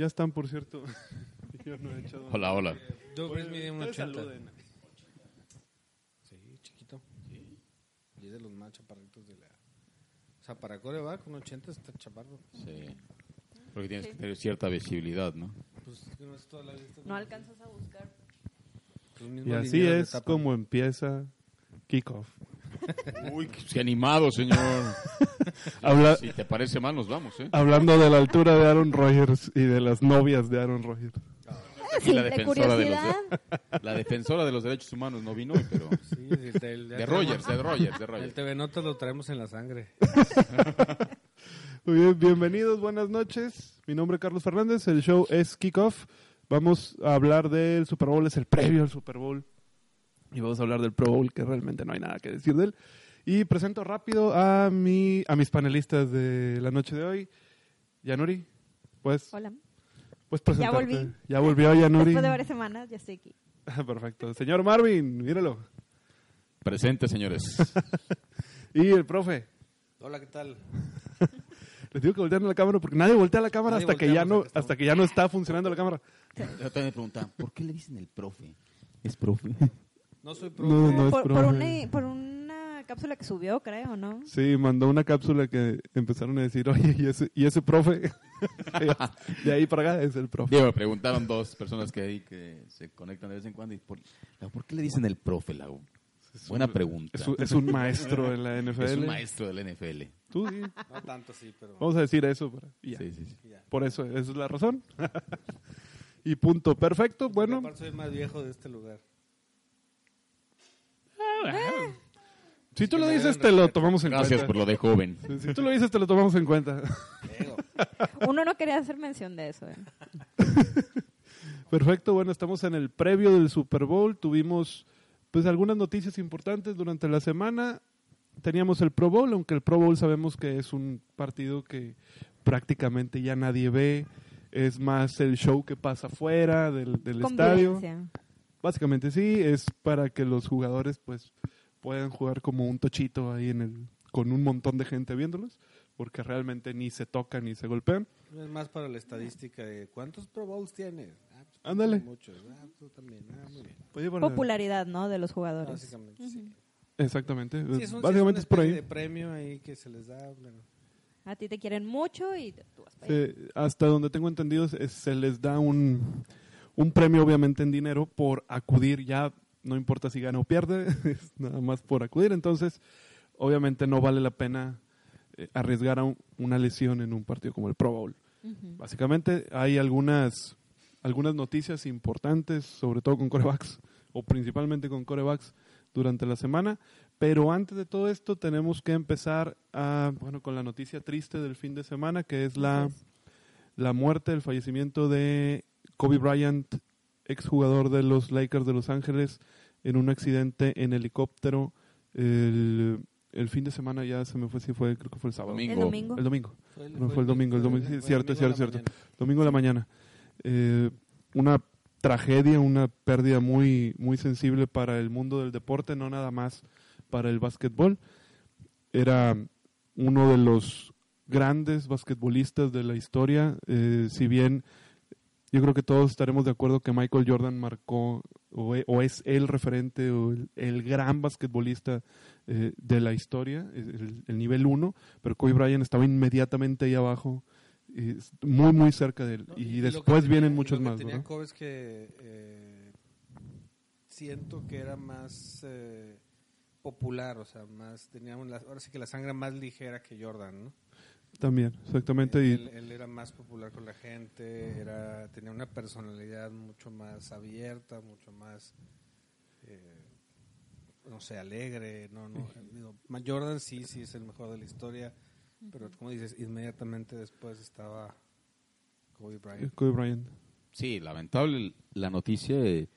Ya están, por cierto. Yo no he echado. Hola, hola. Drew Brees mide un Ustedes 80. saluden. Sí, chiquito. Y es de los más chaparritos de la... O sea, para coreback, un 80 está chaparro. Sí. Porque tienes que tener cierta visibilidad, ¿no? Pues es que no es toda la vista. No alcanzas a buscar. Y así es como empieza Kickoff. Uy, qué animado, señor. Habla- Si te parece mal, nos vamos, ¿eh? Hablando de la altura de Aaron Rodgers y de las novias de Aaron Rodgers. Aquí la de defensora de, los curiosidad. la defensora de los derechos humanos no vino hoy, pero Sí, el, el- de Rogers, de Rogers, de El Rogers. TV Notas lo traemos en la sangre. Muy bien, bienvenidos, buenas noches. Mi nombre es Carlos Fernández, el show es Kickoff. Vamos a hablar del Super Bowl, es el previo al Super Bowl. Y vamos a hablar del Pro Bowl, que realmente no hay nada que decir de él. Y presento rápido a, mi, a mis panelistas de la noche de hoy. Yanuri, pues, Hola. pues presentarte. volví. Ya volvió Yanuri. Después de varias semanas, ya estoy aquí. Perfecto. Señor Marvin, míralo. Presente, señores. Y el profe. Hola, ¿qué tal? Les digo que voltean la cámara porque nadie voltea la cámara Nadie hasta que ya no estamos. hasta que ya no está funcionando la cámara. Yo también me preguntan, ¿por qué le dicen el profe? ¿Es profe? No soy pro. No, no es por, por profe. una, por una cápsula que subió, creo, ¿no? Sí, mandó una cápsula que empezaron a decir, oye, ¿y ese, y ese profe? de ahí para acá es el profe. Diego, me preguntaron dos personas que hay que se conectan de vez en cuando. Y por, ¿por qué le dicen el profe, Lau? Buena pregunta. Es un, es un maestro en la NFL. Es un maestro del NFL. Tú sí. No tanto, sí, pero... Vamos a decir eso. para- ya. Sí, sí, sí. ya. Por eso, esa es la razón. y punto. Perfecto. Bueno, Aparte soy el más viejo de este lugar. Si tú lo dices, te lo tomamos en Gracias por cuenta. lo de joven. Si tú lo dices, te lo tomamos en cuenta. Uno no quería hacer mención de eso. ¿eh? Perfecto, bueno, estamos en el previo del Super Bowl. Tuvimos pues algunas noticias importantes durante la semana. Teníamos el Pro Bowl, aunque el Pro Bowl sabemos que es un partido que prácticamente ya nadie ve. Es más el show que pasa fuera del, del estadio. Básicamente sí, es para que los jugadores pues puedan jugar como un tochito ahí en el con un montón de gente viéndolos, porque realmente ni se tocan ni se golpean. Es más para la estadística de ¿cuántos Pro Bowls tienes? Ah, pues, Ándale. Muchos. Ah, tú también. Ah, muy bien. Bueno, Popularidad, ¿no? De los jugadores. Básicamente, sí. Exactamente. Sí, es un- Básicamente sí, es por una ahí. especie de premio ahí que se les da. bueno. A ti te quieren mucho y tú vas para allá. Sí, hasta donde tengo entendido es- se les da un, un premio obviamente en dinero por acudir ya no importa si gana o pierde es nada más por acudir. Entonces obviamente no vale la pena eh, arriesgar a un- una lesión en un partido como el Pro Bowl. Básicamente hay algunas algunas noticias importantes sobre todo con corebacks o principalmente con corebacks durante la semana. Pero antes de todo esto tenemos que empezar a, bueno con la noticia triste del fin de semana que es la la muerte, el fallecimiento de Kobe Bryant, exjugador de los Lakers de Los Ángeles, en un accidente en helicóptero. El, el fin de semana ya se me fue, si fue, creo que fue el sábado. Domingo. El domingo. El domingo. Fue No, fue el domingo, el domingo, sí, cierto, domingo cierto. Domingo de la mañana. Eh, una tragedia, una pérdida muy, muy sensible para el mundo del deporte, no nada más para el básquetbol. Era uno de los grandes basquetbolistas de la historia, eh, si bien yo creo que todos estaremos de acuerdo que Michael Jordan marcó o, es el referente o el, el gran basquetbolista eh, de la historia, el, el nivel uno, pero Kobe Bryant estaba inmediatamente ahí abajo, y muy muy cerca de él. No, y, que después tenía- vienen y muchos lo que más, tenía ¿no? Kobe es que eh, siento que era más eh, popular, o sea, más tenía un- la- ahora sí que la sangre más ligera que Jordan, ¿no? También, exactamente. y- Él, él era más popular con la gente, era tenía una personalidad mucho más abierta, mucho más eh, no sé, alegre, no, no, digo, Jordan sí, sí es el mejor de la historia, pero como dices, inmediatamente después estaba Kobe Bryant. Kobe Bryant. Sí, lamentable la noticia. eh,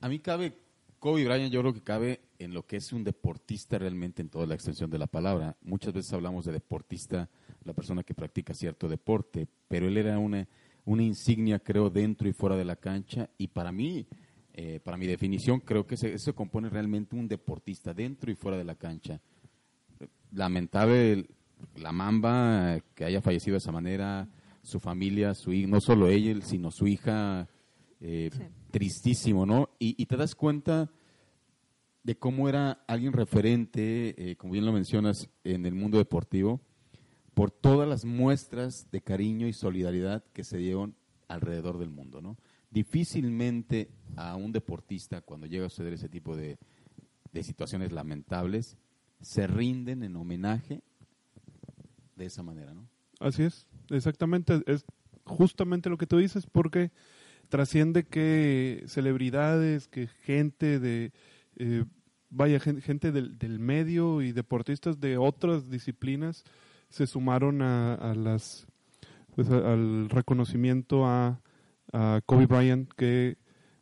A mí cabe, Kobe Bryant yo creo que cabe en lo que es un deportista realmente en toda la extensión de la palabra. Muchas veces hablamos de deportista, la persona que practica cierto deporte, pero él era una, una insignia, creo, dentro y fuera de la cancha. Y para mí, eh, para mi definición, creo que se- eso compone realmente un deportista dentro y fuera de la cancha. Lamentable la mamba que haya fallecido de esa manera, su familia, su no solo ella, sino su hija, eh, Sí. tristísimo, ¿no? Y, y te das cuenta de cómo era alguien referente, eh, como bien lo mencionas, en el mundo deportivo, por todas las muestras de cariño y solidaridad que se dieron alrededor del mundo, ¿no? Difícilmente a un deportista, cuando llega a suceder ese tipo de, de situaciones lamentables, se rinden en homenaje de esa manera, ¿no? Así es, exactamente, es justamente lo que tú dices, porque trasciende que celebridades, que gente de, eh, vaya, gen- gente del, del medio y deportistas de otras disciplinas se sumaron a, a las, pues, a- al reconocimiento a, a Kobe Bryant, que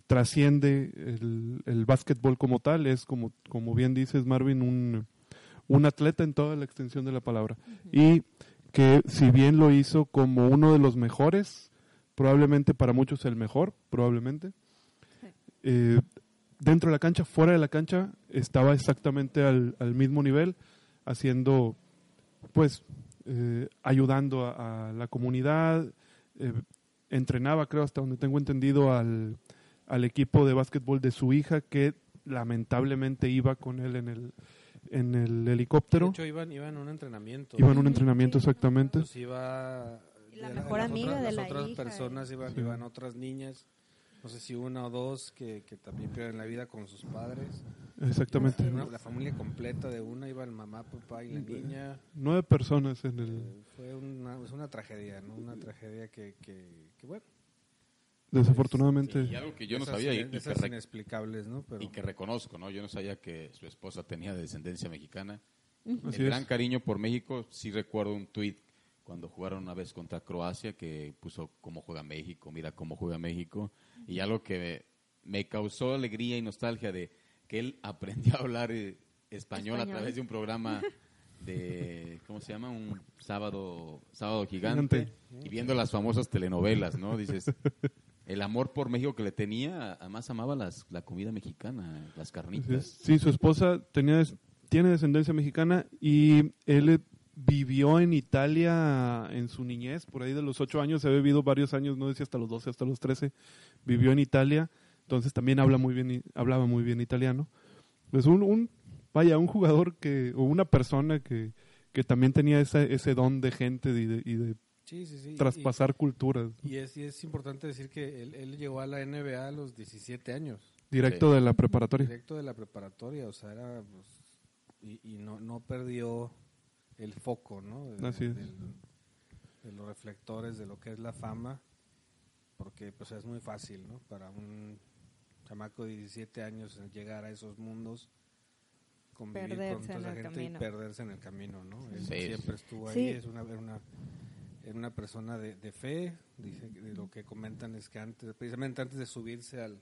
trasciende el, el básquetbol como tal, es como, como bien dices Marvin, un, un atleta en toda la extensión de la palabra. Y que si bien lo hizo como uno de los mejores, probablemente para muchos el mejor, probablemente, Sí. eh, dentro de la cancha, fuera de la cancha, estaba exactamente al, al mismo nivel, haciendo, pues, eh, ayudando a, a la comunidad, eh, entrenaba, creo, hasta donde tengo entendido, al, al equipo de básquetbol de su hija, que lamentablemente iba con él en el, en el helicóptero. De hecho, iban, iban a un entrenamiento. Iba en un entrenamiento exactamente. Pues iba... La mejor las amiga otras- de las la otras hija, personas iban, Sí. iban otras niñas, no sé si una o dos, que, que también pierden la vida con sus padres. Exactamente. Una- la familia completa de una, iba el mamá, papá y la niña. Nueve personas en el... Eh, fue una, es una tragedia, ¿no? Una tragedia que, que, que, bueno. Desafortunadamente. Y algo que yo no esas sabía y, y que inexplicables, ¿no? Pero y que reconozco, ¿no? Yo no sabía que su esposa tenía descendencia mexicana. Así el es. gran cariño por México, sí recuerdo un tuit cuando jugaron una vez contra Croacia que puso cómo juega México, mira cómo juega México. Y algo que me, causó alegría y nostalgia de que él aprendió a hablar eh, español, a Español. través de un programa de, ¿cómo se llama? Un sábado, sábado gigante. Y viendo las famosas telenovelas, ¿no? Dices, el amor por México que le tenía, además amaba las, la comida mexicana, las carnitas. Sí, su esposa tenía tiene descendencia mexicana y él eh, vivió en Italia en su niñez, por ahí de los ocho años, se había vivido varios años, no decía hasta los 12, hasta los 13, vivió en Italia, entonces también habla muy bien, hablaba muy bien italiano. Pues un, un vaya, un jugador que, o una persona que, que también tenía ese, ese don de gente y de, y de sí, sí, sí. y- traspasar culturas, Y es, y es importante decir que él, él llegó a la NBA a los 17 años, directo de la preparatoria. directo de la preparatoria, o sea, era, pues, y, y no, no perdió el foco, ¿no? De, Así es. del- de los reflectores de lo que es la fama, porque pues es muy fácil, ¿no? Para un chamaco de 17 años llegar a esos mundos, convivir con toda esa gente camino. y perderse en el camino, ¿no? Él Sí. siempre estuvo ahí, Sí. es una, era una, era una persona de, de fe, dice, que de lo que comentan es que antes, precisamente antes de subirse al,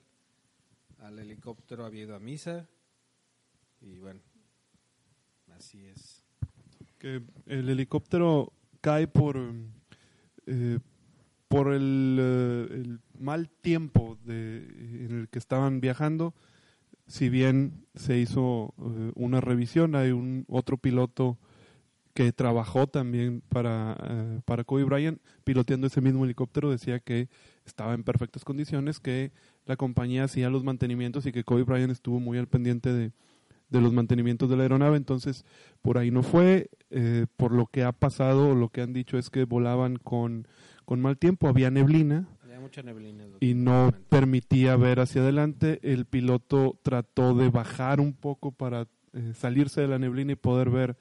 al helicóptero había ido a misa y bueno, así es. Que el helicóptero cae por eh, por el, eh, el mal tiempo en el que estaban viajando. Si bien se hizo eh, una revisión hay un otro piloto que trabajó también para, para Kobe Bryant piloteando ese mismo helicóptero decía que estaba en perfectas condiciones que la compañía hacía los mantenimientos y que Kobe Bryant estuvo muy al pendiente de, de los mantenimientos de la aeronave entonces por ahí no fue. eh, por lo que ha pasado, lo que han dicho es que volaban con, con mal tiempo, había neblina Había mucha y no permitía ver hacia adelante. El piloto trató de bajar un poco para eh, salirse de la neblina y poder ver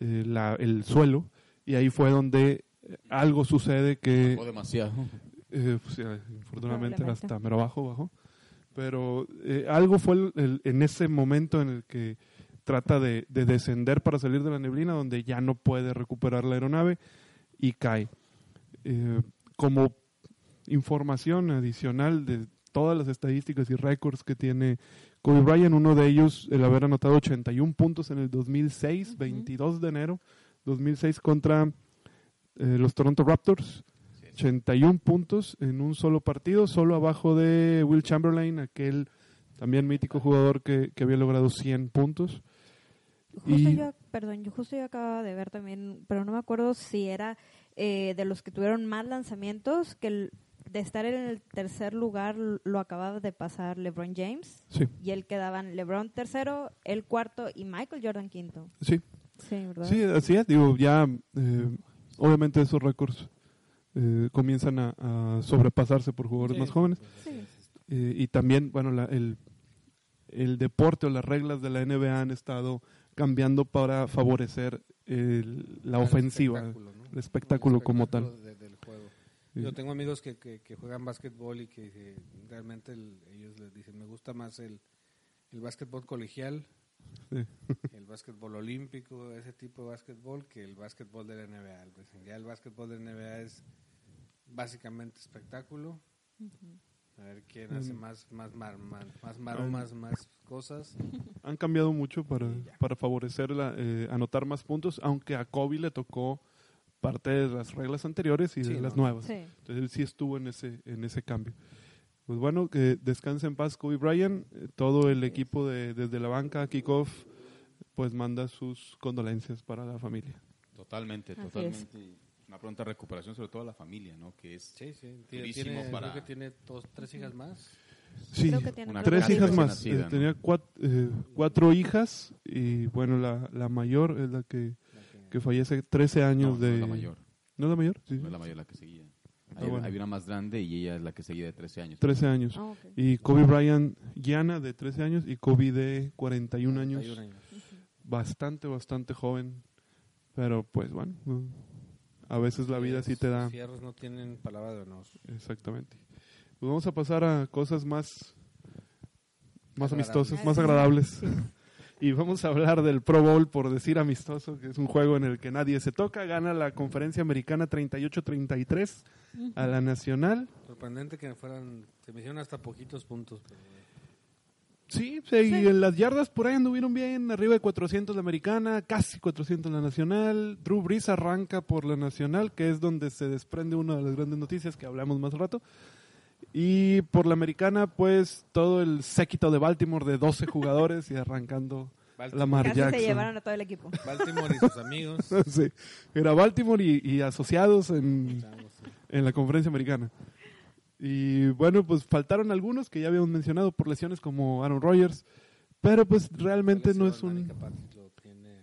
eh, la- el suelo. Y ahí fue donde algo sucede que Bajó demasiado. eh, pues, hasta mero abajo bajó. Pero eh, algo fue el- el- en ese momento en el que trata de, de descender para salir de la neblina, donde ya no puede recuperar la aeronave y cae. Eh, como información adicional de todas las estadísticas y récords que tiene Kobe Bryant, uno de ellos el haber anotado 81 puntos en el 2006, Ujú. 22 de enero 2006 contra eh, los Toronto Raptors. 81 puntos en un solo partido, solo abajo de Will Chamberlain, aquel también mítico jugador que, que había logrado 100 puntos. Justo Y- yo, perdón, yo justo yo acababa de ver también, pero no me acuerdo si era eh, de los que tuvieron más lanzamientos, que el- de estar en el tercer lugar lo acababa de pasar LeBron James. Sí, Y él quedaban LeBron tercero, el cuarto y Michael Jordan quinto. sí. Sí, ¿verdad? Sí, así es. Digo, ya, eh, obviamente esos récords eh, comienzan a, a sobrepasarse por jugadores Sí, más jóvenes. Sí. Eh, y también, bueno, la- el, el deporte o las reglas de la NBA han estado cambiando para favorecer el- la el ofensiva, espectáculo, ¿no? el espectáculo como tal. de- del juego. Sí. Yo tengo amigos que, que, que juegan básquetbol y que realmente el- ellos les dicen, me gusta más el, el básquetbol colegial, Sí. el básquetbol olímpico, ese tipo de básquetbol, que el básquetbol de la NBA. Pues, ya el básquetbol de la NBA es básicamente espectáculo. A ver quién hace Mm. más, más, mar- más, más maromas, más cosas. Han cambiado mucho para, para favorecer la, eh, anotar más puntos, aunque a Kobe le tocó parte de las reglas anteriores y Sí, de las no. nuevas. Sí. Entonces él sí estuvo en ese, en ese cambio. Pues bueno, que descanse en paz Kobe Bryant. Eh, Todo el equipo de, desde la banca, kickoff, pues manda sus condolencias para la familia. Totalmente, Así totalmente. Y Una pronta recuperación, sobre todo a la familia, ¿no? Que es Sí, sí. Tiene, Durísimo tiene- para- creo que tiene dos, tres hijas más. Sí, Creo que tiene una tres hijas más. nacida, Eh, ¿no? Tenía cuat- eh, cuatro hijas y bueno, la, la mayor es la que, la que- que fallece 13 años no, de... no es la mayor. ¿No es la mayor? Sí, No es la mayor la que seguía. Ah, Hay, bueno. hay una más grande y ella es la que seguía de 13 años. 13 años. Ah, ok. Y Kobe Bryant, Gianna de 13 años y Kobe de 41 años. 41 años. Bastante, bastante joven. Pero pues bueno, no. A veces la vida sí te da... Los fierros no tienen palabra de honor. Exactamente. Pues vamos a pasar a cosas más, más amistosas, más sí. agradables. Y vamos a hablar del Pro Bowl, por decir amistoso, que es un juego en el que nadie se toca. Gana la conferencia americana 38-33 a la nacional. Sorprendente que fueran, se me hicieron hasta poquitos puntos. Pero, Sí, sí, y en las yardas por ahí anduvieron bien, arriba de 400 la americana, casi 400 la nacional. Drew Brees arranca por la nacional, que es donde se desprende una de las grandes noticias que hablamos más rato. Y por la americana, pues todo el séquito de Baltimore de 12 jugadores y arrancando Baltimore. Lamar Casi Jackson. se llevaron a todo el equipo. Baltimore y sus amigos. Sí, era Baltimore y, y asociados en, en la conferencia americana. Y bueno, pues faltaron algunos que ya habíamos mencionado por lesiones como Aaron Rodgers, pero pues realmente no es un...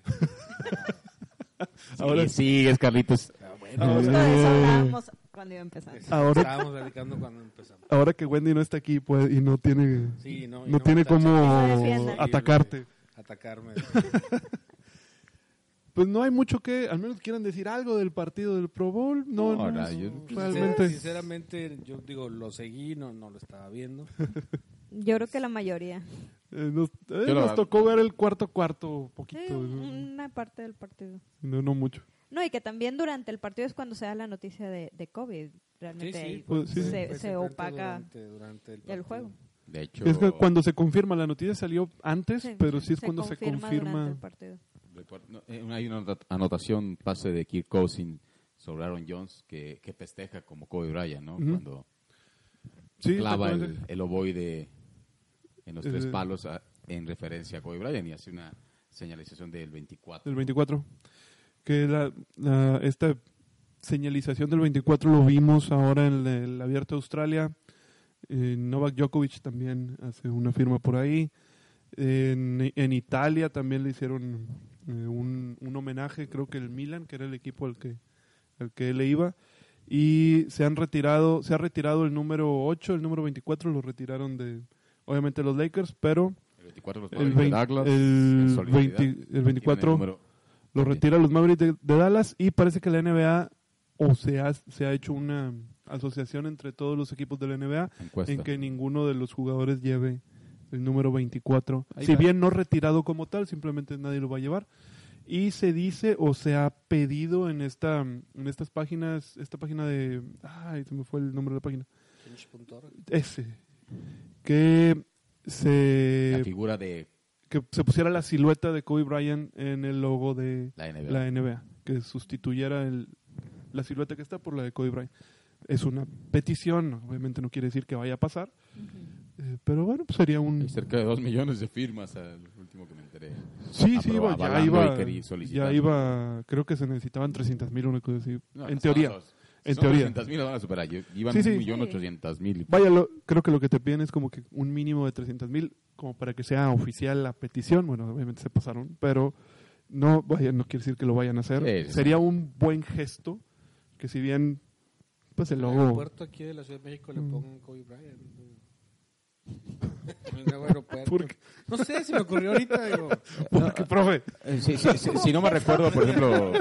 Ahora sí, es Carlitos. Ah, bueno, Ahora- Justo de eso hablábamos cuando iba a empezar. Ahora- Estábamos platicando cuando empezamos. ahora que Wendy no está aquí pues, y no tiene Sí, no, y no no tiene cómo atacarte Atacarme. pues no hay mucho que al menos quieran decir algo del partido del Pro Bowl no, No, yo- realmente Sinceramente, yo digo, lo seguí, no, no lo estaba viendo. Yo creo que la mayoría. eh, nos, eh, nos tocó ver el cuarto cuarto Sí, poquito no, una parte del partido. no, no mucho No, y que también durante el partido es cuando se da la noticia de, de COVID. Realmente ahí Pues, sí. se, se opaca durante- durante el juego. De hecho, es que cuando se confirma la noticia salió antes Sí, pero sí es se cuando se confirma durante confirma el partido. No, eh, hay una anot- anotación, pase de Kirk Cousins sobre Aaron Jones que, que festeja como Kobe Bryant, ¿no? Cuando sí clava el, el ovoide en los tres Eh, palos a- en referencia a Kobe Bryant y hace una señalización del 24. del 24 que la, la- esta señalización del 24 lo vimos ahora en el, el Abierto de Australia. Eh, Novak Djokovic también hace una firma por ahí. En, en Italia también le hicieron eh, un, un homenaje, creo que el Milan, que era el equipo al que, al que él le iba. Y se han retirado, se ha retirado el número 8, el número 24 lo retiraron de, obviamente los Lakers, pero El 24 los el, Mavericks de 20 Douglas, el en solidaridad, 20 el tienen 24 el número- lo retira los Mavericks de, de Dallas y parece que la NBA o se ha, se ha hecho una asociación entre todos los equipos de la NBA encuesta. en que ninguno de los jugadores lleve el número 24. Ahí si está. bien no retirado como tal, simplemente nadie lo va a llevar. Y se dice o se ha pedido en esta en estas páginas, esta página de ay, se me fue el nombre de la página. Ese que la se figura de que se pusiera la silueta de Kobe Bryant en el logo de la NBA. la NBA, que sustituyera el, la silueta que está por la de Kobe Bryant. Es una petición, obviamente no quiere decir que vaya a pasar, eh, pero bueno, pues sería un... Hay cerca de dos millones de firmas, al último que me enteré. Sí, sí, iba, ya iba, ya iba, creo que se necesitaban 300 mil, una cosa así. No, en teoría, dos. en Son teoría. 200,000 lo van a superar. Iban Sí, sí. un millón Sí. ochocientos mil. Vaya, lo- creo que lo que te piden es como que un mínimo de 300 mil, como para que sea oficial la petición. Bueno, obviamente se pasaron, pero no, vaya, no quiere decir que lo vayan a hacer. Sería un buen gesto que si bien, pues el El logo... aeropuerto aquí de la Ciudad de México le Mm. pongan Kobe Bryant. El. No sé, se me ocurrió ahorita. Digo, Porque, profe, Eh, sí, sí, sí, si no me recuerdo, por ejemplo,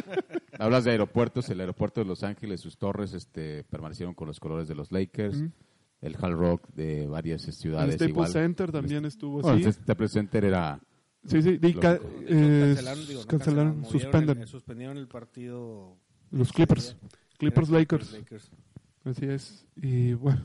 hablas de aeropuertos, el aeropuerto de Los Ángeles, sus torres este, permanecieron con los colores de los Lakers, Ujú. el Hard Rock de varias el ciudades Staples igual. Center también estuvo Bueno, así. el Staples Center era... Sí, sí, y ca- eh, cancelaron, digo, no cancelaron, suspenden. el- suspendieron el partido. los Clippers. Clippers Lakers. Lakers. Así es. Y bueno,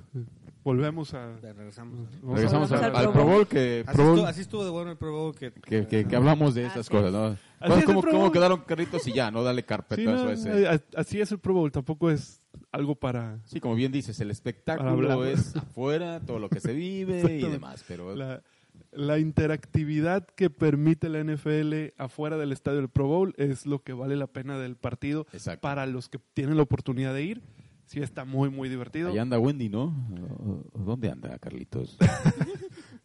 volvemos a... Regresamos. a- Regresamos Volvemos al, al Pro Bowl. Que, Así, Pro Bowl. estuvo, así estuvo de bueno el Pro Bowl que, que, que- que hablamos de esas Así cosas. ¿no? Así ¿Cómo, es cómo- quedaron carritos y ya, no darle Sí, carpetazo no, a ese... eh, a- así es el Pro Bowl, tampoco es algo para... Sí, como bien dices, el espectáculo es afuera, todo lo que se vive y demás, pero La, la interactividad que permite la NFL afuera del estadio del Pro Bowl es lo que vale la pena del partido Exacto. para los que tienen la oportunidad de ir. Sí está muy, muy divertido. Allá anda Wendy, ¿no? ¿O- o ¿Dónde anda, Carlitos?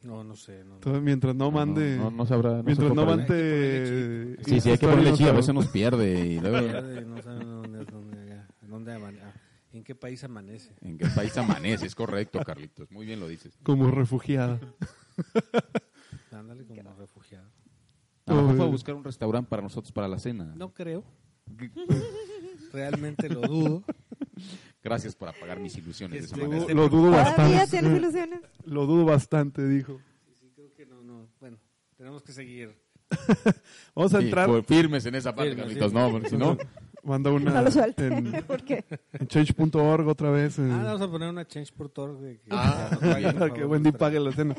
No, no sé. No, Entonces, mientras no mande... No, no, no sabrá. no mientras no mande... Sí, sí, hay que ponerle chile, a veces nos pierde y luego... Pierde, no sabe dónde, dónde, dónde amane- ah, ¿En qué país amanece? ¿En qué país amanece? Es correcto, Carlitos. Muy bien lo dices. Como refugiada. Ándale como refugiado. A lo mejor fue a buscar un restaurante para nosotros para la cena. No creo. Realmente lo dudo. Gracias por apagar mis ilusiones de esa Este, manera. este- Lo dudo ¿Todavía bastante. tienes ilusiones? Lo dudo bastante, dijo. Sí, creo que no, no. Bueno, tenemos que seguir. Vamos a Sí, entrar... fue firmes en esa parte, Firmes, Carlitos. sí. No, porque si no... Manda una No lo suelte. en, ¿Por qué? en change.org otra vez. eh. Ah, vamos a poner una change.org de que, Ah, que por favor, Wendy pague la cena.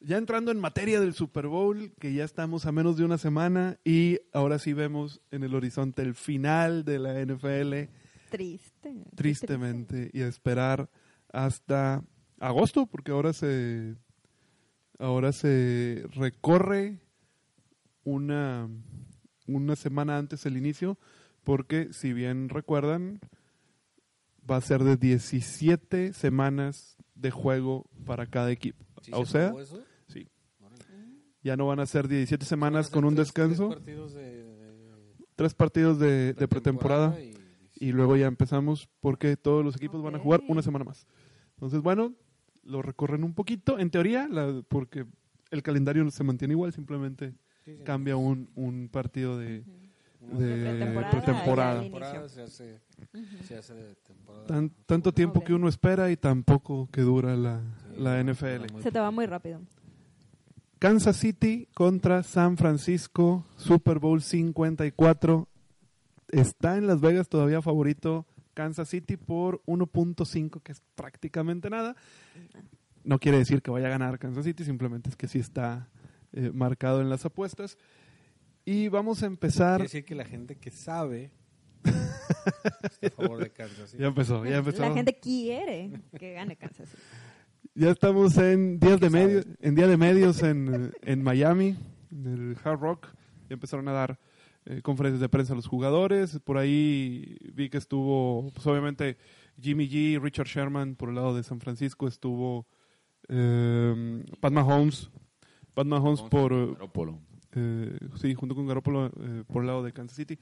Ya entrando en materia del Super Bowl, que ya estamos a menos de una semana y ahora sí vemos en el horizonte el final de la NFL, Triste. tristemente, y a esperar hasta agosto, porque ahora se ahora se recorre una una semana antes del inicio, porque si bien recuerdan va a ser de 17 semanas de juego para cada equipo. ¿Sí o se sea, eso? sí, ya no van a ser 17 semanas con un tres- descanso, tres partidos de, de tres partidos de, de pretemporada y- y luego ya empezamos porque todos los equipos van a jugar una semana más. Entonces, bueno, lo recorren un poquito, en teoría, la- porque el calendario se mantiene igual, simplemente sí, sí, cambia un, un partido de... pretemporada, inicio. se hace, se hace de temporada. tan- tanto tiempo que uno espera y tan poco que dura la, Sí, la NFL. Se te va muy rápido. Kansas City contra San Francisco, Super Bowl 54. Está en Las Vegas todavía favorito Kansas City por 1.5, que es prácticamente nada. No quiere decir que vaya a ganar Kansas City, simplemente es que sí está eh, marcado en las apuestas. Y vamos a empezar. Quiere decir que la gente que sabe está a favor de Kansas. ¿sí? Ya empezó, ya empezó. La gente quiere que gane Kansas City. Ya estamos en días de ¿Qué medio, en día de medios en, en Miami, en el Hard Rock. Ya empezaron a dar eh, conferencias de prensa a los jugadores. Por ahí vi que estuvo, pues obviamente Jimmy G, Richard Sherman por el lado de San Francisco estuvo eh, Pat Mahomes, Pat Mahomes por Garoppolo. eh, sí, junto con Garoppolo eh, por el lado de Kansas City.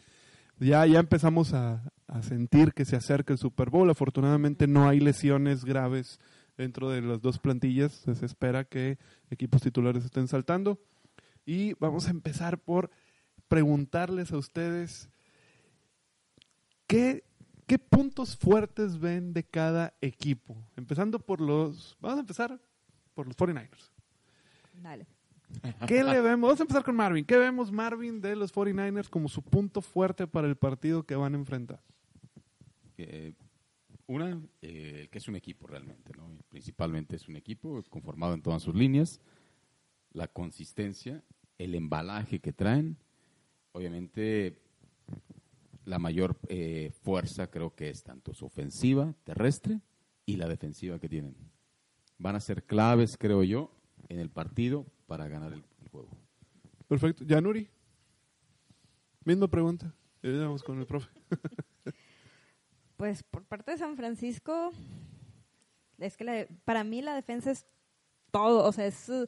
Ya, ya empezamos a, a sentir que se acerca el Super Bowl. Afortunadamente no hay lesiones graves dentro de las dos plantillas. Se espera que equipos titulares estén saltando. Y vamos a empezar por preguntarles a ustedes qué, qué puntos fuertes ven de cada equipo. Empezando por los... Vamos a empezar por los 49ers. Dale. ¿Qué le vemos? Vamos a empezar con Marvin. ¿Qué vemos, Marvin, de los 49ers como su punto fuerte para el partido que van a enfrentar? Eh, una, eh, el que es un equipo realmente, ¿no? Principalmente es un equipo conformado en todas sus líneas, la consistencia, el embalaje que traen, obviamente la mayor eh, fuerza creo que es tanto su ofensiva terrestre y la defensiva que tienen. Van a ser claves, creo yo, en el partido para ganar el, el juego. Perfecto. Yanuri. Misma pregunta. Ya vamos con el profe. Pues por parte de San Francisco, es que la- para mí la defensa es todo, o sea, es su,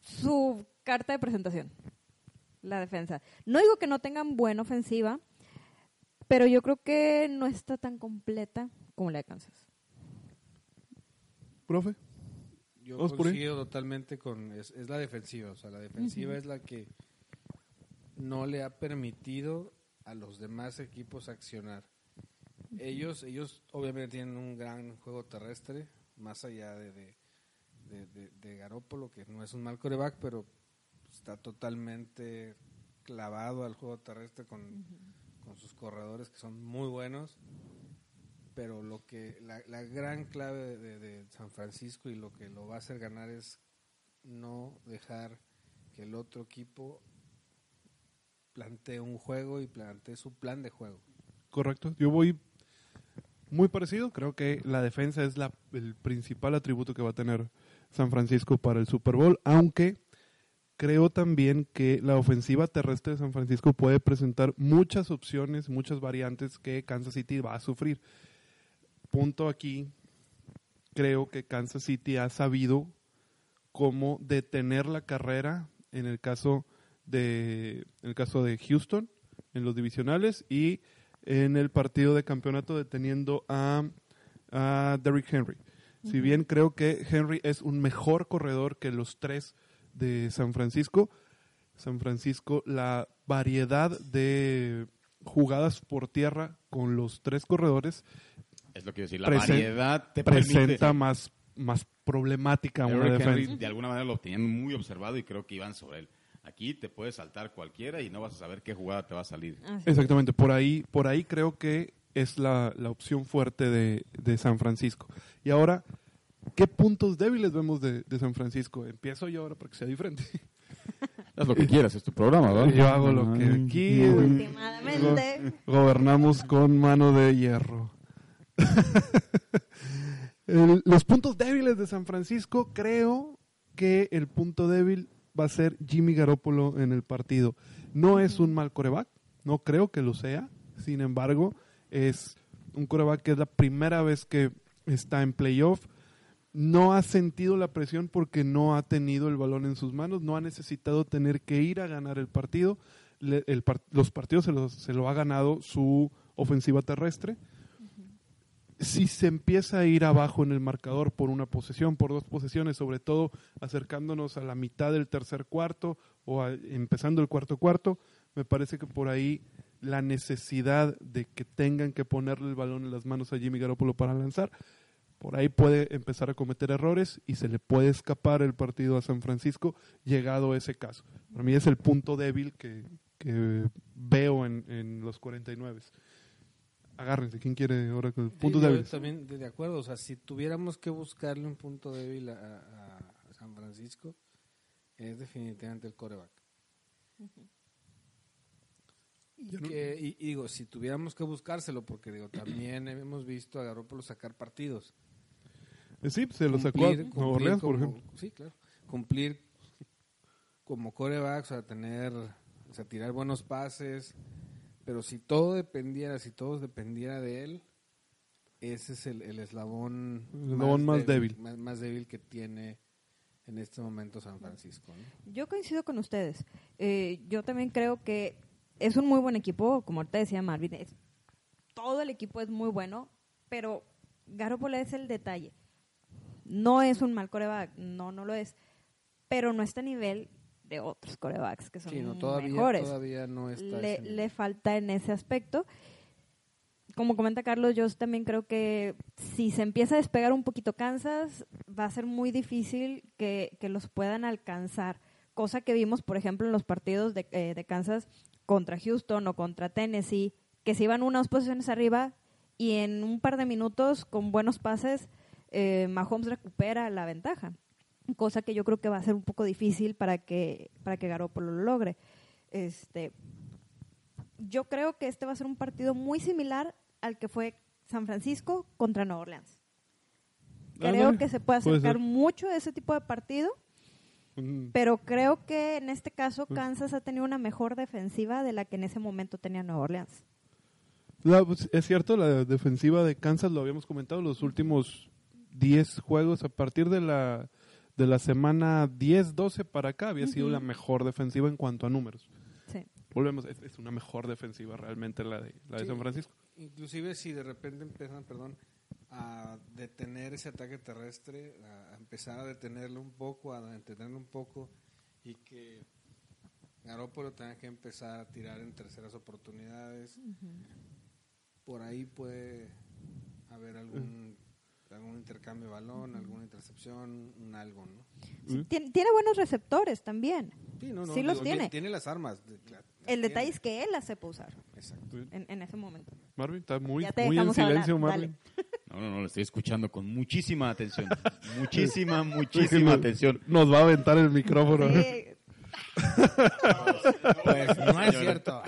su carta de presentación, la defensa. No digo que no tengan buena ofensiva, pero yo creo que no está tan completa como la de Kansas. Profe. Yo coincido totalmente con... Es, es la defensiva, o sea, la defensiva es la que no le ha permitido a los demás equipos accionar. Ellos, ellos obviamente tienen un gran juego terrestre, más allá de, de, de, de- de Garópolo, que no es un mal coreback, pero está totalmente clavado al juego terrestre con, con sus corredores que son muy buenos. Pero lo que la, la gran clave de, de San Francisco y lo que lo va a hacer ganar es no dejar que el otro equipo plantee un juego y plantee su plan de juego. Correcto. Yo voy muy parecido. Creo que la defensa es la, el principal atributo que va a tener San Francisco para el Super Bowl, aunque creo también que la ofensiva terrestre de San Francisco puede presentar muchas opciones, muchas variantes que Kansas City va a sufrir. Punto aquí, creo que Kansas City ha sabido cómo detener la carrera en el caso de en el caso de Houston en los divisionales y en el partido de campeonato deteniendo a, a Derrick Henry. Si bien creo que Henry es un mejor corredor que los tres de San Francisco, San Francisco la variedad de jugadas por tierra con los tres corredores Es lo que decir. La Presen- variedad te presenta permite. más, más problemática una Derrick defensa. Henry, de alguna manera lo tenían muy observado y creo que iban sobre él. Aquí te puede saltar cualquiera y no vas a saber qué jugada te va a salir. Así. Exactamente, por ahí, por ahí creo que es la, la opción fuerte de, de San Francisco. Y ahora, ¿qué puntos débiles vemos de, de San Francisco? Empiezo yo ahora para que sea diferente. Haz lo que quieras, es tu programa, ¿verdad? Yo hago lo que aquí Últimamente. gobernamos con mano de hierro. El- los puntos débiles de San Francisco, creo que el punto débil va a ser Jimmy Garoppolo en el partido. No es un mal coreback, no creo que lo sea. Sin embargo, es un coreback que es la primera vez que está en playoff. No ha sentido la presión porque no ha tenido el balón en sus manos, no ha necesitado tener que ir a ganar el partido. Le- el par- los partidos se, los- se lo ha ganado su ofensiva terrestre. Si se empieza a ir abajo en el marcador por una posesión, por dos posesiones, sobre todo acercándonos a la mitad del tercer cuarto o a- empezando el cuarto cuarto, me parece que por ahí la necesidad de que tengan que ponerle el balón en las manos a Jimmy Garoppolo para lanzar, por ahí puede empezar a cometer errores y se le puede escapar el partido a San Francisco llegado ese caso. Para mí es el punto débil que, que veo en, en los 49. Agárrense, ¿quién quiere ahora con el punto Sí, débil? también de de acuerdo, o sea, si tuviéramos que buscarle un punto débil a, a- a San Francisco, es definitivamente el coreback. Y, que- y- y digo, si tuviéramos que buscárselo, porque digo, también hemos visto a Garoppolo sacar partidos. Eh, Sí, se lo sacó a cumplir Orleans, por como- ejemplo. Sí, claro. Cumplir como coreback, o sea, tener, o sea, tirar buenos pases, pero si todo dependiera, si todo dependiera de él, ese es el, el eslabón, El eslabón más débil. Más, más débil que tiene en este momento San Francisco. ¿no? Yo coincido con ustedes. Eh, yo también creo que es un muy buen equipo, como ahorita decía Marvin. es- todo el equipo es muy bueno, pero Garoppolo es el detalle. No es un mal coreback, no, no lo es, pero no está a nivel de otros corebacks que son Sí, no, todavía, mejores. todavía no está. le, le falta en ese aspecto. Como comenta Carlos, yo también creo que si se empieza a despegar un poquito Kansas, va a ser muy difícil que, que los puedan alcanzar. Cosa que vimos, por ejemplo, en los partidos de, eh, de Kansas contra Houston o contra Tennessee, que se iban unas posiciones arriba y en un par de minutos, con buenos pases, eh, Mahomes recupera la ventaja. Cosa que yo creo que va a ser un poco difícil para que, para que Garoppolo lo logre. Este, yo creo que este va a ser un partido muy similar al que fue San Francisco contra Nueva Orleans. Creo que se puede acercar mucho a ese tipo de partido. Pero creo que en este caso Kansas ha tenido una mejor defensiva de la que en ese momento tenía Nueva Orleans. La- pues, es cierto, la defensiva de Kansas, lo habíamos comentado, los últimos 10 juegos a partir de la, de la semana 10, 12 para acá había sido Ujú. la mejor defensiva en cuanto a números. Sí. Volvemos, es, es una mejor defensiva realmente la de, la de Sí. San Francisco. Inclusive si de repente empiezan, perdón, a detener ese ataque terrestre, a empezar a detenerlo un poco, a detenerlo un poco y que Garoppolo tenga que empezar a tirar en terceras oportunidades. Por ahí puede haber algún, algún intercambio de balón, alguna intercepción, un algo, ¿no? Sí, tiene, tiene buenos receptores también. Sí, no, no, Sí los digo, tiene. Tiene las armas. de- la- las El detalle tiene. es que él las sepa usar Exacto. en, en ese momento. Marvin, está muy, muy en dejamos hablar, silencio, dale. No, no, no, le estoy escuchando con muchísima atención. Muchísima, muchísima atención. Nos va a aventar el micrófono. Sí, Pues no es cierto.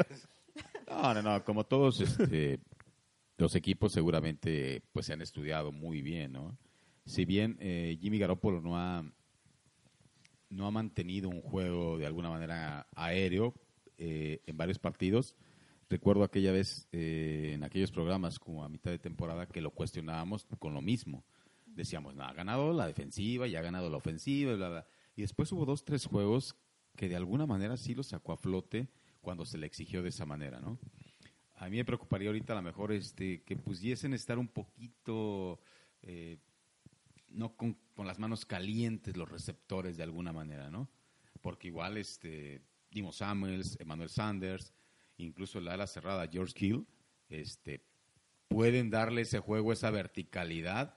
No, no, no, como todos este, los equipos seguramente pues se han estudiado muy bien, ¿no? Si bien eh, Jimmy Garoppolo no ha, no ha mantenido un juego de alguna manera aéreo eh, en varios partidos, recuerdo aquella vez eh, en aquellos programas como a mitad de temporada que lo cuestionábamos con lo mismo. Decíamos, no, ha ganado la defensiva y ha ganado la ofensiva, y bla, bla. Y después hubo dos, tres juegos que de alguna manera sí lo sacó a flote cuando se le exigió de esa manera, ¿no? A mí me preocuparía ahorita a lo mejor este, que pudiesen estar un poquito, eh, no con, con las manos calientes los receptores de alguna manera, ¿no? Porque igual este, Dimo Samuels, Emmanuel Sanders, incluso el ala cerrada George Kill, este, pueden darle ese juego, esa verticalidad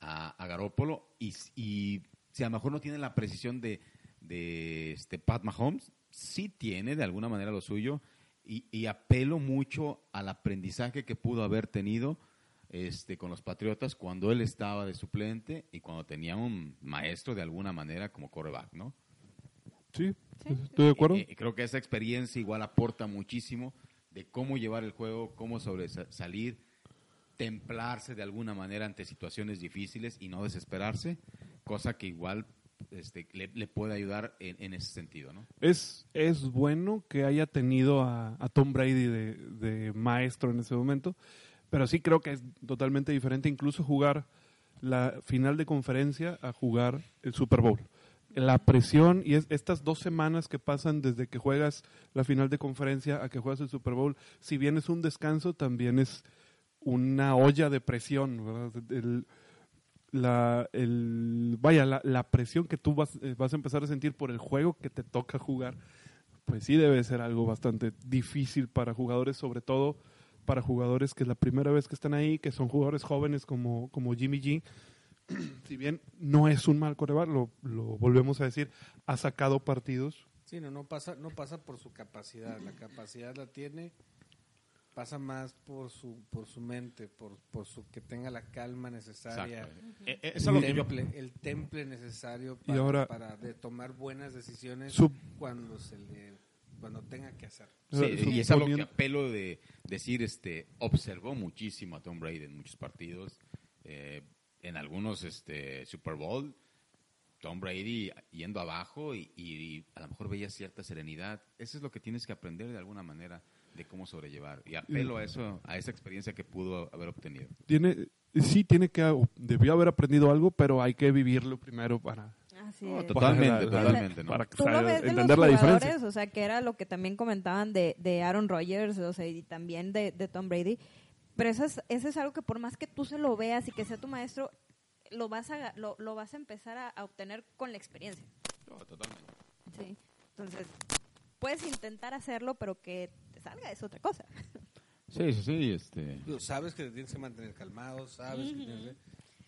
a, a Garópolo y, si a lo mejor no tiene la precisión de, de este Pat Mahomes, sí tiene de alguna manera lo suyo y, y apelo mucho al aprendizaje que pudo haber tenido este, con los Patriotas cuando él estaba de suplente y cuando tenía un maestro de alguna manera como coreback, ¿no? Sí, Sí. estoy de acuerdo. Eh, eh, creo que esa experiencia igual aporta muchísimo de cómo llevar el juego, cómo sobresalir, templarse de alguna manera ante situaciones difíciles y no desesperarse, cosa que igual este, le, le puede ayudar en, en ese sentido, ¿no? Es, es bueno que haya tenido a, a Tom Brady de, de maestro en ese momento, pero sí creo que es totalmente diferente incluso jugar la final de conferencia a jugar el Super Bowl. La presión y es, estas dos semanas que pasan desde que juegas la final de conferencia a que juegas el Super Bowl, si bien es un descanso, también es una olla de presión, ¿verdad? El- la, vaya, la, la presión que tú vas, eh, vas a empezar a sentir por el juego que te toca jugar, pues sí debe ser algo bastante difícil para jugadores, sobre todo para jugadores que es la primera vez que están ahí, que son jugadores jóvenes como, como Jimmy G. si bien no es un mal coreback, lo, lo volvemos a decir, ha sacado partidos. Sí, no, no pasa, no pasa por su capacidad. La capacidad la tiene, pasa más por su, por su mente, por, por su que tenga la calma necesaria. Eh, eh, eso es el, lo que yo- temple, el temple necesario Y para, ahora- para de tomar buenas decisiones Su- cuando se le, cuando tenga que hacer. Sí, y es algo que apelo de decir, este, observó muchísimo a Tom Brady en muchos partidos, eh, en algunos este, Super Bowl, Tom Brady yendo abajo y, y a lo mejor veía cierta serenidad. Eso es lo que tienes que aprender de alguna manera de cómo sobrellevar. Y apelo a eso, a esa experiencia que pudo haber obtenido. Tiene, sí tiene que, debió haber aprendido algo, pero hay que vivirlo primero para, No, totalmente, Para- totalmente. ¿no? para Tú lo ves de entender los la diferencia. o sea, que era lo que también comentaban de, de Aaron Rodgers, o sea, y también de, de Tom Brady. Pero eso es, eso es algo que por más que tú se lo veas y que sea tu maestro, lo vas a, lo, lo vas a empezar a, a obtener con la experiencia. No, totalmente. Sí. Entonces, puedes intentar hacerlo, pero que te salga es otra cosa. Sí, sí, sí. Este, sabes que te tienes que mantener calmado, sabes que tienes que...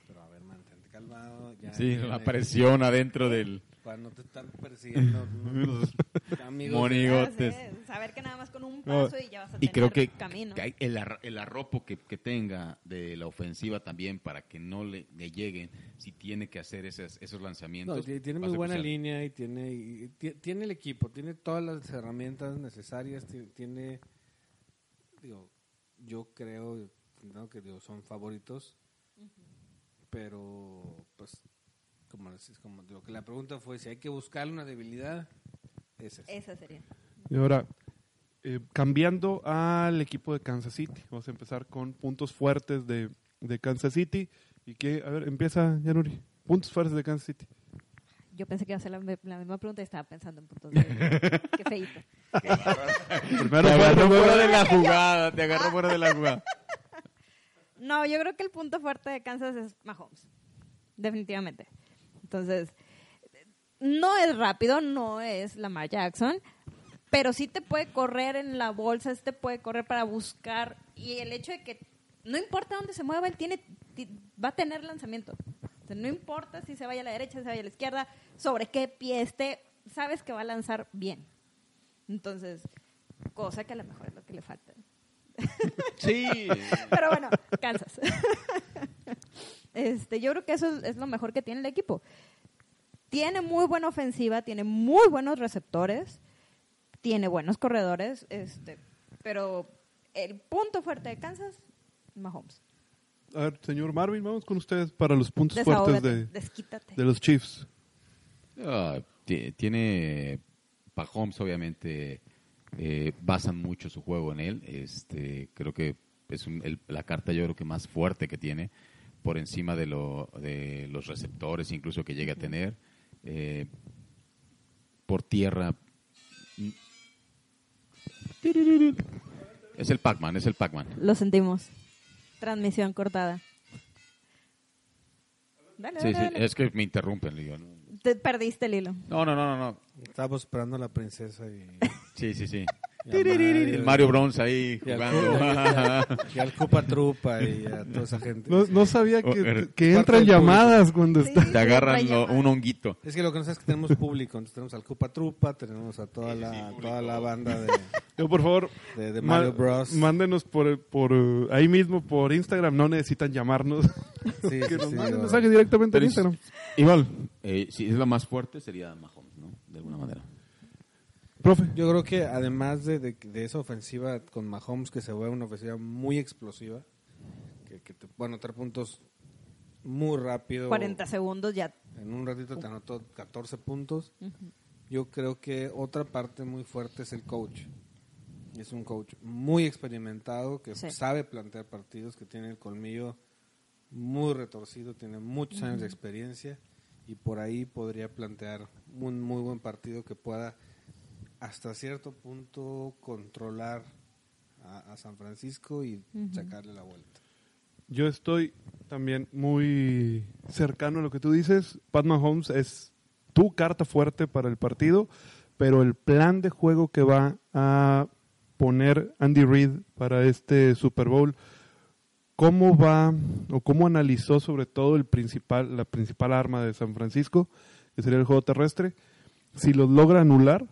Pero a ver, mantente calmado. Ya sí, la presión adentro del... Cuando te están persiguiendo los amigos. Moni- de- Bigotes. Ya sé, Saber que nada más con un No, paso y ya vas a y tener creo que, camino. que hay el, ar- el arropo que, que tenga de la ofensiva también para que no le, le lleguen si tiene que hacer esos, esos lanzamientos. No, tiene- muy buena empezar. línea y tiene y ti- tiene el equipo, tiene todas las herramientas necesarias, ti- tiene, digo, yo creo ¿no? que digo, son favoritos, pero pues como como digo, que la pregunta fue si hay que buscarle una debilidad, esa es. Esa sería. Y ahora, eh, cambiando al equipo de Kansas City, vamos a empezar con puntos fuertes de, de Kansas City. Y que, a ver, empieza Yanuri. Puntos fuertes de Kansas City. Yo pensé que iba a ser la, misma pregunta y estaba pensando en puntos de... Qué feíto. Primero te agarró fuera de la jugada, te agarró fuera de la jugada. No, yo creo que el punto fuerte de Kansas es Mahomes. Definitivamente. Entonces, no es rápido, no es Lamar Jackson, pero sí te puede correr en la bolsa, sí te puede correr para buscar. Y el hecho de que no importa dónde se mueva, él tiene, ti- va a tener lanzamiento. O sea, no importa si se vaya a la derecha, si se vaya a la izquierda, sobre qué pie esté, sabes que va a lanzar bien. Entonces, cosa que a lo mejor es lo que le falta. Sí. Pero bueno, Kansas. este, yo creo que eso es, lo mejor que tiene el equipo. Tiene muy buena ofensiva, tiene muy buenos receptores, tiene buenos corredores, este, pero el punto fuerte de Kansas, Mahomes. A ver, señor Marvin, vamos con ustedes para los puntos fuertes de, desquítate. de los Chiefs. Ah, ti- tiene Mahomes obviamente eh, basan mucho su juego en él. Este, creo que es un- el- la carta yo creo que más fuerte que tiene por encima de, lo, de los receptores incluso que llegue a tener. Eh, por tierra. Es el Pac-Man, es el Pac-Man. Lo sentimos. Transmisión cortada. Dale, Sí, dale, sí, dale. es que me interrumpen. le digo, no, Te perdiste el hilo. no, no, no, no. Estábamos esperando a la princesa y, Sí, sí, sí. El Mario Bronze ahí jugando. y al Cupa Trupa y a toda esa gente. No, no sabía que, er- que entran llamadas cuando Sí. está. Te agarran lo- un honguito. Es que lo que no sabes es que tenemos público, entonces tenemos al Cupa Trupa, tenemos a toda la, toda la banda de, Yo, por favor, de, de ma- Mario Bros. mándenos por, por eh, ahí mismo por Instagram. No necesitan llamarnos. Sí, que sí, nos sí, manden no. mensaje directamente en Instagram. Igual, eh, si es la más fuerte sería Mahomes, ¿no? De alguna manera. Profe. Yo creo que además de, de- de esa ofensiva con Mahomes, que se vuelve una ofensiva muy explosiva, que, que te puede anotar puntos muy rápido. 40 segundos ya. En un ratito te anotó 14 puntos. Yo creo que otra parte muy fuerte es el coach. Es un coach muy experimentado, que Sí. sabe plantear partidos, que tiene el colmillo muy retorcido, tiene muchos años de experiencia y por ahí podría plantear un muy buen partido que pueda hasta cierto punto controlar a, a San Francisco y sacarle la vuelta. Yo estoy también muy cercano a lo que tú dices. Pat Mahomes es tu carta fuerte para el partido, pero el plan de juego que va a poner Andy Reid para este Super Bowl, ¿cómo va o cómo analizó sobre todo el principal, la principal arma de San Francisco, que sería el juego terrestre? Si los logra anular,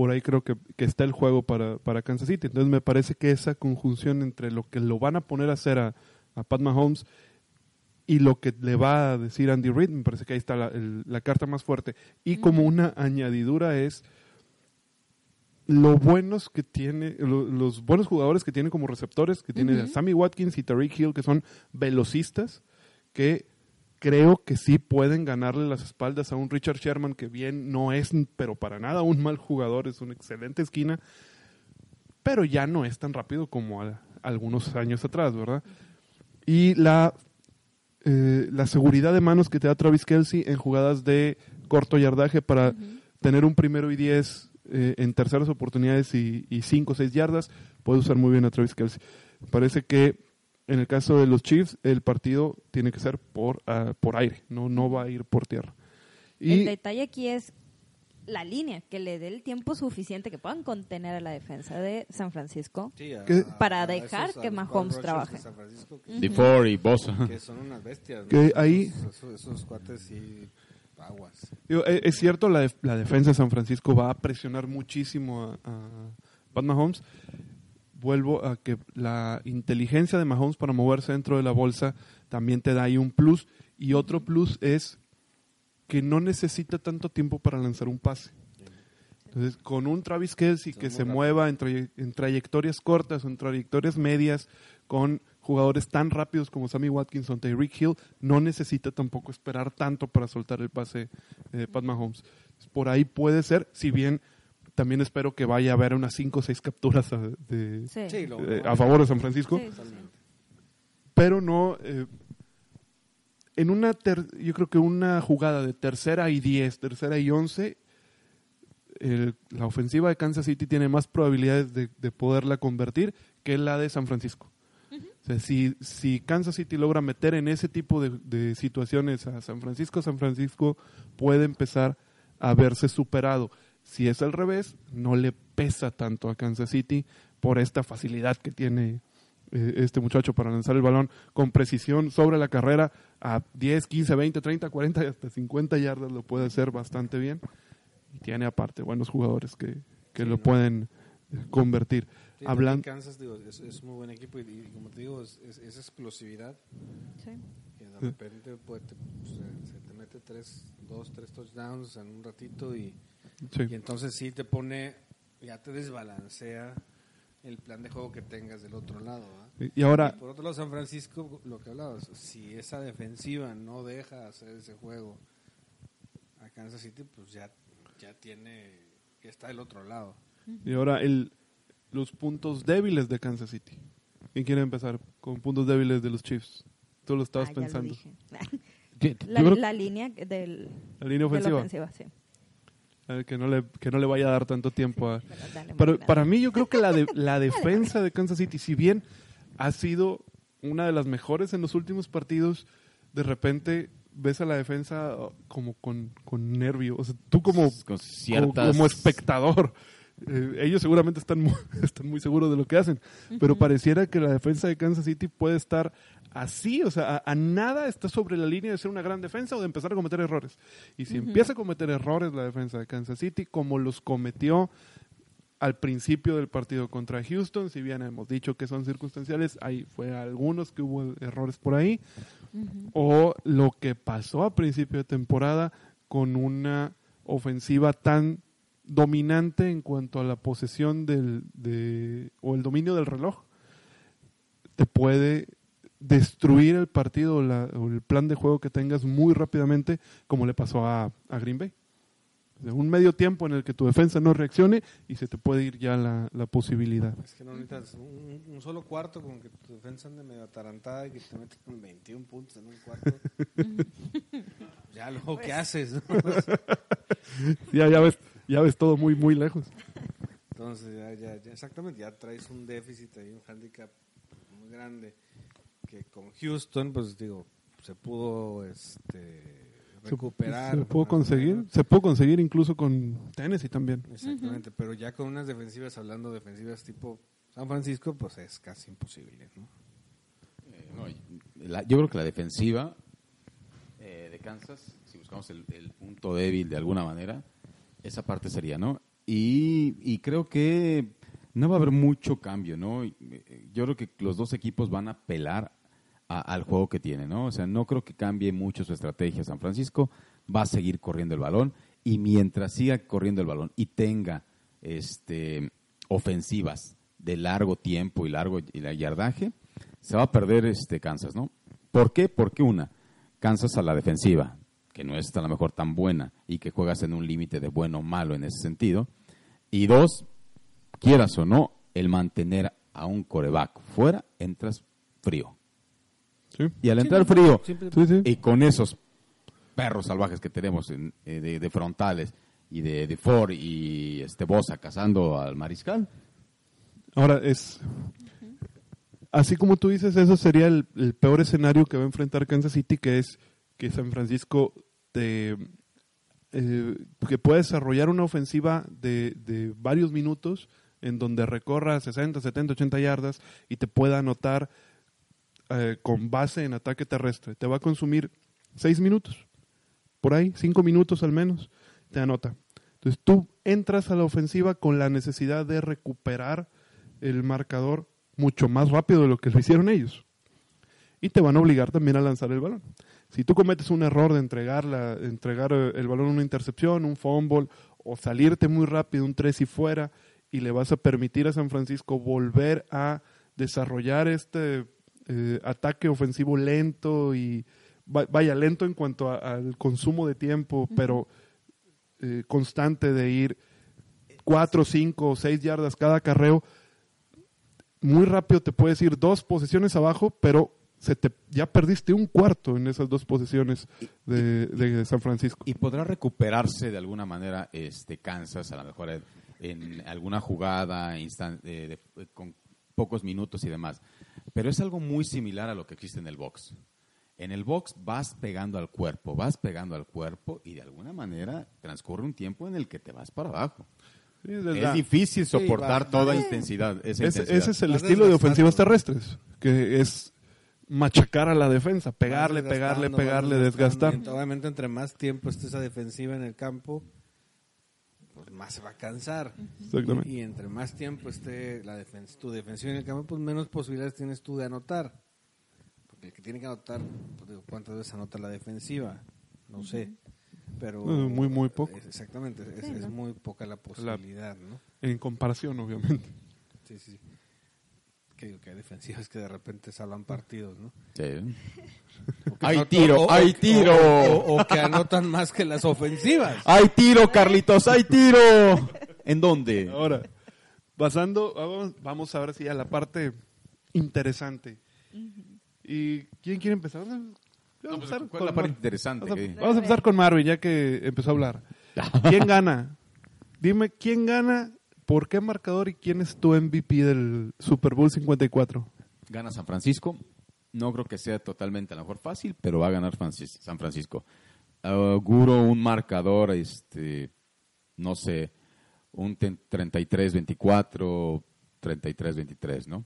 por ahí creo que, que está el juego para, para Kansas City. Entonces me parece que esa conjunción entre lo que lo van a poner a hacer a, a Pat Mahomes y lo que le va a decir Andy Reid, me parece que ahí está la, el- la carta más fuerte. Y como una añadidura es lo buenos que tiene, lo- los buenos jugadores que tiene como receptores, que tiene Sammy Watkins y Tariq Hill, que son velocistas, que creo que sí pueden ganarle las espaldas a un Richard Sherman, que bien no es, pero para nada un mal jugador, es una excelente esquina, pero ya no es tan rápido como a- algunos años atrás, ¿verdad? Y la, eh, la seguridad de manos que te da Travis Kelsey en jugadas de corto yardaje para tener un primero y diez eh, en terceras oportunidades y, y cinco o seis yardas, puede usar muy bien a Travis Kelsey. Parece que en el caso de los Chiefs, el partido tiene que ser por, ah, por aire, no, no va a ir por tierra. El Y detalle aquí es la línea, que le dé el tiempo suficiente que puedan contener a la defensa de San Francisco. Sí, a- Que- Para a dejar esos- que Mahomes trabaje. de San Francisco, que, DeFore y Bosa. que son unas bestias. ¿no? Que ahí- Esos, esos- cuates sí, aguas. Digo, e- es cierto, la, la defensa de San Francisco va a presionar muchísimo a, a Pat Mahomes. Vuelvo a que la inteligencia de Mahomes para moverse dentro de la bolsa también te da ahí un plus. Y otro plus es que no necesita tanto tiempo para lanzar un pase. Entonces, con un Travis Kelsey que se mueva en, traye- en trayectorias cortas o en trayectorias medias, con jugadores tan rápidos como Sammy Watkins o Tyreek Hill, no necesita tampoco esperar tanto para soltar el pase eh, Pat Mahomes. Por ahí puede ser, si bien también espero que vaya a haber unas 5 o 6 capturas a, de, Sí. Sí, lo- eh, a favor de San Francisco, Sí, sí, sí. Totalmente. pero no... eh, en una, ter- yo creo que una jugada de tercera y 10, tercera y 11, el- la ofensiva de Kansas City tiene más probabilidades de, de poderla convertir que la de San Francisco. O sea, si, si Kansas City logra meter en ese tipo de, de situaciones a San Francisco, San Francisco puede empezar a verse superado. Si es al revés, no le pesa tanto a Kansas City por esta facilidad que tiene eh, este muchacho para lanzar el balón con precisión sobre la carrera a 10, 15, 20, 30, 40 y hasta 50 yardas lo puede hacer bastante bien. Y tiene aparte buenos jugadores que, que Sí, lo ¿no? pueden convertir. Sí, Hablan- Kansas digo, es, es muy buen equipo y, y como te digo, es, es- esa explosividad Sí. que de repente puede te- se, se mete tres, dos, tres touchdowns en un ratito y, Sí. y entonces sí te pone, ya te desbalancea el plan de juego que tengas del otro lado. ¿va? Y ahora, Y por otro lado, San Francisco, lo que hablabas, si esa defensiva no deja hacer ese juego a Kansas City, pues ya, ya tiene, ya está del otro lado. y ahora el, los puntos débiles de Kansas City. ¿Quién quiere empezar con puntos débiles de los Chiefs? Tú lo estabas Ah, ya lo pensando. dije. Yo- La, creo- la línea del, La línea de la ofensiva. sí. Que, no le, que no le vaya a dar tanto tiempo a... Pero para mí yo creo que la, de- la defensa de Kansas City, si bien ha sido una de las mejores en los últimos partidos, de repente ves a la defensa como con, con nervio. O sea, tú como, con como, ciertas como espectador, eh, ellos seguramente están muy, están muy seguros de lo que hacen, pero pareciera que la defensa de Kansas City puede estar así, o sea, a, a nada está sobre la línea de ser una gran defensa o de empezar a cometer errores. Y si empieza a cometer errores la defensa de Kansas City, como los cometió al principio del partido contra Houston, si bien hemos dicho que son circunstanciales, ahí fue algunos que hubo errores por ahí, o lo que pasó a principio de temporada con una ofensiva tan dominante en cuanto a la posesión del, de, o el dominio del reloj, te puede destruir el partido o, la- o el plan de juego que tengas muy rápidamente, como le pasó a, a Green Bay. Un medio tiempo en el que tu defensa no reaccione y se te puede ir ya la, la posibilidad. Es que no necesitas un, un solo cuarto con que tu defensa ande medio atarantada y que te metan 21 puntos en un cuarto. ya luego, ¿qué haces? no? Ya, ya, ves, ya ves todo muy, muy lejos. Entonces, ya, ya, ya, exactamente, ya traes un déficit ahí, un handicap muy grande. Que con Houston, pues digo, se pudo este, Se- recuperar. Se, pudo más o conseguir, menos. se pudo conseguir incluso con Tennessee también. Exactamente, pero ya con unas defensivas, hablando de defensivas tipo San Francisco, pues es casi imposible, ¿no? Eh, no, la- yo creo que la defensiva eh, de Kansas, si buscamos el, el punto débil de alguna manera, esa parte sería, ¿no? Y, y creo que no va a haber mucho cambio, ¿no? Eh, Yo creo que los dos equipos van a apelar a- al juego que tienen, ¿no? O sea, no creo que cambie mucho su estrategia San Francisco, va a seguir corriendo el balón y mientras siga corriendo el balón y tenga este ofensivas de largo tiempo y largo y yardaje, se va a perder este Kansas, ¿no? ¿Por qué? Porque una, Kansas a la defensiva, que no es a lo mejor tan buena y que juegas en un límite de bueno o malo en ese sentido. Y dos, quieras o no, el mantener a un coreback fuera, entras frío. Sí, Y al entrar frío, sí, sí. y con esos perros salvajes que tenemos en- eh, de, de frontales y de, de Ford y este Bosa cazando al mariscal, Ahora es. Así como tú dices, eso sería el, el peor escenario que va a enfrentar Kansas City, que es que San Francisco te, eh, que puede desarrollar una ofensiva de, de varios minutos en donde recorra 60, 70, 80 yardas y te pueda anotar eh, con base en ataque terrestre. Te va a consumir 6 minutos, por ahí, 5 minutos al menos, te anota. Entonces tú entras a la ofensiva con la necesidad de recuperar el marcador mucho más rápido de lo que lo hicieron ellos. Y te van a obligar también a lanzar el balón. Si tú cometes un error de entregar, la, entregar eh, el balón a una intercepción, un fumble, o salirte muy rápido, un tres y fuera, y le vas a permitir a San Francisco volver a desarrollar este, eh, ataque ofensivo lento y va- vaya lento en cuanto a- al consumo de tiempo, pero eh, constante de ir cuatro, cinco o seis yardas cada carreo, muy rápido te puedes ir dos posiciones abajo, pero se te, ya perdiste un cuarto en esas dos posiciones de, de San Francisco. Y podrá recuperarse de alguna manera este Kansas, a lo mejor en, en alguna jugada instan- eh, de- con pocos minutos y demás. Pero es algo muy similar a lo que existe en el box. En el box vas pegando al cuerpo, vas pegando al cuerpo y de alguna manera transcurre un tiempo en el que te vas para abajo. Sí, es difícil soportar va- toda intensidad. Esa intensidad. ese es el estilo de ofensivas terrestres, que es machacar a la defensa, pegarle, pegarle, pegarle, desgastar. Obviamente, entre más tiempo esté esa defensiva en el campo, pues más se va a cansar. Exactamente. Y, y entre más tiempo esté la defens tu defensiva en el campo, pues menos posibilidades tienes tú de anotar. Porque el que tiene que anotar, pues digo, ¿cuántas veces anota la defensiva? No sé. Pero muy, muy poco. es- exactamente, es, Sí, es ¿no? muy poca la posibilidad, ¿no? En comparación, obviamente. Sí, sí. Que que hay defensivas que de repente salvan partidos, ¿no? Sí. ¡Hay tiro! o- o- ¡Hay tiro! O, o- o que anotan más que las ofensivas. ¡Hay tiro, Carlitos! ¡Hay tiro! ¿En dónde? Ahora, pasando, vamos, vamos ahora sí a la parte interesante. ¿Y quién quiere empezar? Vamos a pues, empezar ¿cuál es con la parte Mar- interesante a, vamos a empezar con Marvin, ya que empezó a hablar. ¿Quién gana? Dime, ¿quién gana? ¿Por qué marcador y quién es tu MVP del Super Bowl 54? Gana San Francisco. No creo que sea totalmente a lo mejor fácil, pero va a ganar Francis- San Francisco. Auguro un marcador, este, no sé, un ten- 33-24, 33-23, ¿no?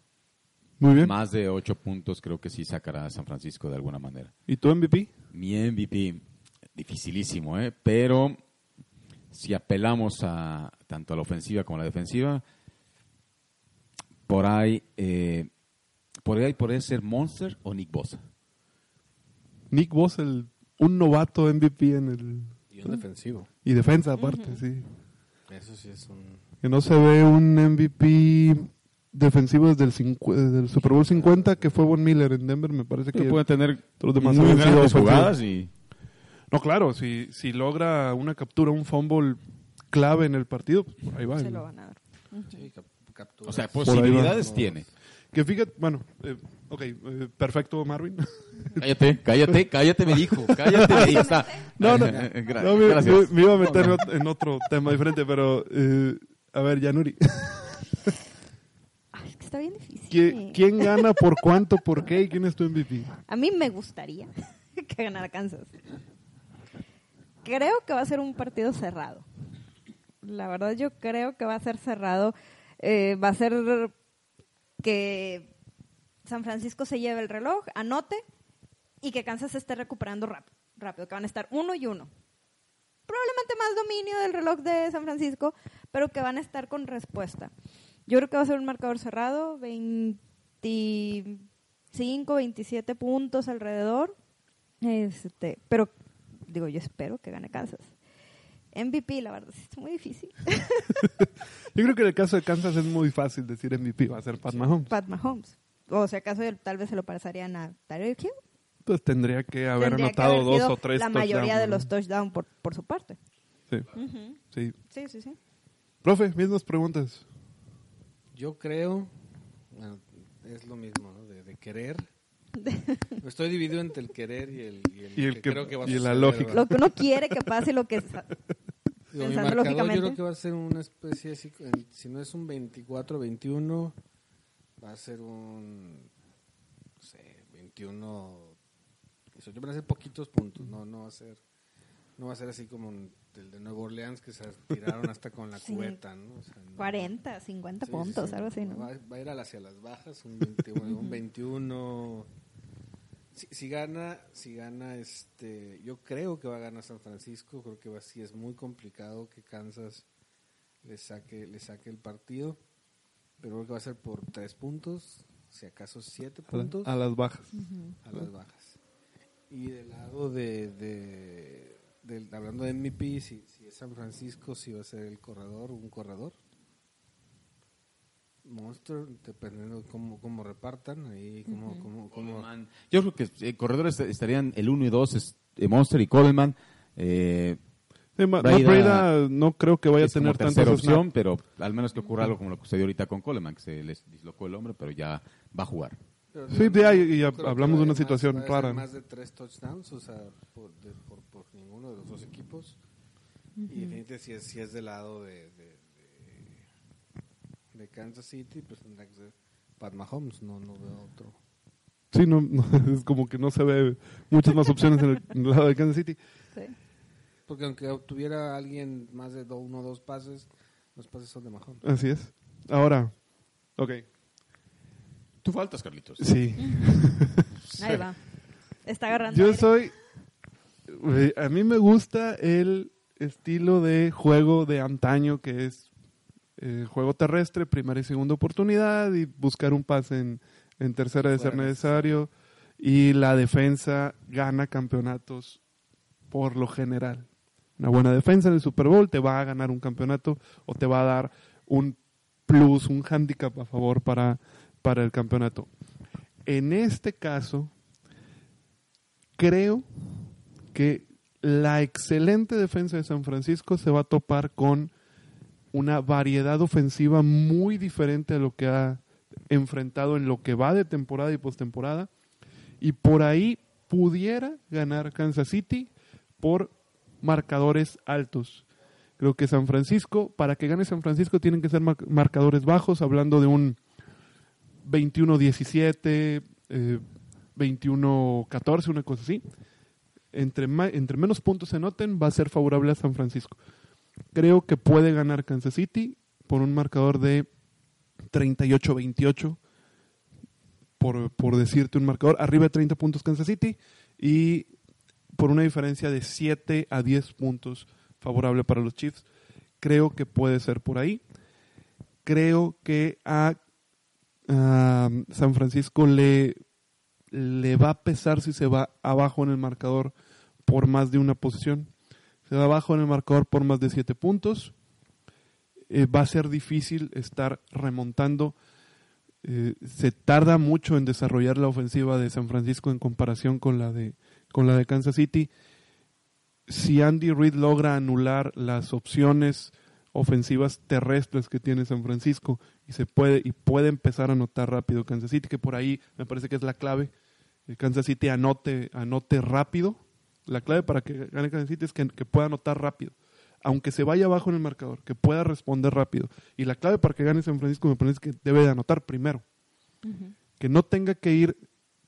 Muy bien. Más de 8 puntos creo que sí sacará a San Francisco de alguna manera. ¿Y tu MVP? Mi MVP, dificilísimo, ¿eh? Pero si apelamos a tanto a la ofensiva como a la defensiva, por ahí, eh, por ahí podría ser Monster o Nick Bosa. Nick Bosa, el, un novato MVP en el... Y un defensivo. Y defensa aparte, sí. Eso sí es un... Que no se ve un MVP defensivo desde el, cincu- desde el Super Bowl 50, que fue Von Miller en Denver, me parece que... puede tener todos los demás muy jugadas y No, claro, si, si logra una captura, un fumble clave en el partido, pues por ahí va. Se ¿no? lo van a dar. Sí, o sea, posibilidades tiene. Que fíjate, bueno, eh, ok, eh, perfecto, Marvin. Cállate, cállate, cállate, me dijo, cállate, me dijo. Está- No, no, Gra- no, me, gracias. me- me iba a meter en ot- en otro tema diferente, pero eh, a ver, Yanuri, Ay, está bien difícil. ¿qui- ¿quién gana, por cuánto, por qué y quién es tu MVP? A mí me gustaría que ganara Kansas. Creo que va a ser un partido cerrado. La verdad yo creo que va a ser cerrado. Eh, va a ser que San Francisco se lleve el reloj, anote y que Kansas se esté recuperando rápido, rápido, que van a estar uno y uno. Probablemente más dominio del reloj de San Francisco, pero que van a estar con respuesta. Yo creo que va a ser un marcador cerrado, 25, 27 puntos alrededor. Este, pero digo, yo espero que gane Kansas. MVP, la verdad, sí es muy difícil. Yo creo que en el caso de Kansas es muy fácil decir MVP, va a ser Pat Mahomes. Pat Mahomes. O si acaso tal vez se lo pasarían a Tyreek Hill. Pues tendría que haber Tendría que anotado haber dos o tres La mayoría de ¿no? los touchdowns por, por su parte. Sí, sí. Sí, sí, sí. Profe, mismas preguntas. Yo creo, bueno, es lo mismo, ¿no? De, de querer. Estoy dividido entre el querer y el, y el, Y el que- creo que va a y la lógica. ¿verdad? Lo que uno quiere que pase y lo que... Digo, mi marcador lógicamente. Yo creo que va a ser una especie así, el- si no es un 24-21, va a ser un, no sé, 21, 18, van a ser poquitos puntos, no, no va a ser, no va a ser así como un- el de Nueva Orleans que se tiraron hasta con la Sí. cubeta, ¿no? O sea, no. 40, 50 Sí, puntos, sí. algo así, ¿no? Va, va a ir hacia las bajas, un 21. un 21. Si, si gana, si gana, este, yo creo que va a ganar San Francisco. Creo que va, sí es muy complicado que Kansas le saque, le saque el partido. Pero creo que va a ser por tres puntos, si acaso siete A, la- puntos a las bajas. a las bajas. Y del lado de, de, del- hablando de MVP, si, si es San Francisco, si va a ser el corredor, un corredor. Monster, dependiendo de cómo, cómo repartan ahí, cómo, cómo, cómo- Coleman. Yo creo que eh, corredores estarían el 1 y 2, es, eh, Monster y Coleman. Eh, Sí, Ma- Breda Matt Breda no creo que vaya a tener tantas opción, pero al menos que ocurra algo como lo que sucedió ahorita con Coleman, que se les dislocó el hombro, pero ya va a jugar. Pero Sí, de ahí, y hablamos de una situación va a ser rara. Más de tres touchdowns, o sea, por, de- por, por ninguno de los dos equipos. Y definitivamente si es, si es del lado de, de, de, Kansas City, pues tendrá que ser Pat Mahomes, no, no veo otro. Sí, no, no, es como que no se ve muchas más opciones en el, en el lado de Kansas City. Sí. Porque aunque tuviera alguien más de do- uno o dos pases, los pases son de Mahomes. Así es. Ahora, ok, Tú faltas, Carlitos. sí. Ahí va. Está agarrando. Yo aire. soy. eh, A mí me gusta el estilo de juego de antaño que es eh, juego terrestre, primera y segunda oportunidad y buscar un pase en, en tercera de ser necesario. Y la defensa gana campeonatos por lo general. Una buena defensa en el Super Bowl te va a ganar un campeonato o te va a dar un plus, un handicap a favor para, para el campeonato. En este caso, creo que la excelente defensa de San Francisco se va a topar con una variedad ofensiva muy diferente a lo que ha enfrentado en lo que va de temporada y postemporada. Y por ahí pudiera ganar Kansas City por marcadores altos. Creo que San Francisco, para que gane San Francisco, tienen que ser mar- marcadores bajos, hablando de un 21-17, eh, 21-14, una cosa así. Entre, entre menos puntos se noten, va a ser favorable a San Francisco. Creo que puede ganar Kansas City por un marcador de 38-28, por, por decirte un marcador. Arriba de 30 puntos Kansas City y por una diferencia de 7 a 10 puntos favorable para los Chiefs. Creo que puede ser por ahí. Creo que a San Francisco le, le va a pesar si se va abajo en el marcador por más de una posición. Se va abajo en el marcador por más de siete puntos. Eh, va a ser difícil estar remontando. Eh, se tarda mucho en desarrollar la ofensiva de San Francisco en comparación con la de, con la de Kansas City. Si Andy Reid logra anular las opciones ofensivas terrestres que tiene San Francisco y se puede y puede empezar a anotar rápido Kansas City que por ahí me parece que es la clave Kansas City anote anote rápido la clave para que gane Kansas City es que, que pueda anotar rápido. Aunque se vaya abajo en el marcador que pueda responder rápido. Y la clave para que gane San Francisco me parece que debe de anotar primero. Que no tenga que ir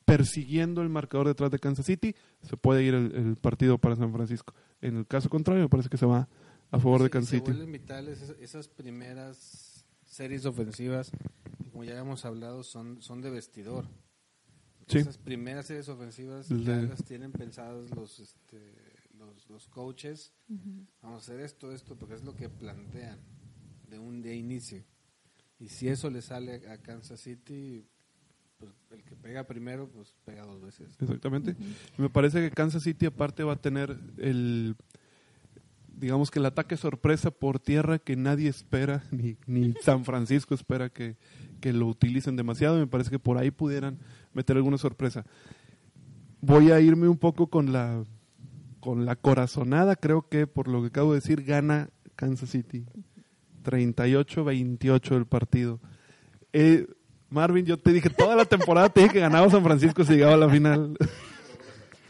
persiguiendo el marcador detrás de Kansas City se puede ir el, el partido para San Francisco. En el caso contrario me parece que se va a favor de Kansas se City. vitales esas, esas primeras series ofensivas, como ya hemos hablado, son, son de vestidor. Sí. Esas primeras series ofensivas ya las tienen pensadas los, este, los, los coaches. Vamos a hacer esto, esto, porque es lo que plantean de un de inicio. Y si eso le sale a Kansas City, pues el que pega primero, pues pega dos veces. Exactamente. Me parece que Kansas City aparte va a tener el digamos que el ataque sorpresa por tierra que nadie espera, ni, ni San Francisco espera que, que lo utilicen demasiado. Me parece que por ahí pudieran meter alguna sorpresa. Voy a irme un poco con la con la corazonada, creo que por lo que acabo de decir, gana Kansas City. 38-28 el partido. Eh, Marvin, yo te dije toda la temporada, te dije que ganaba San Francisco si llegaba a la final.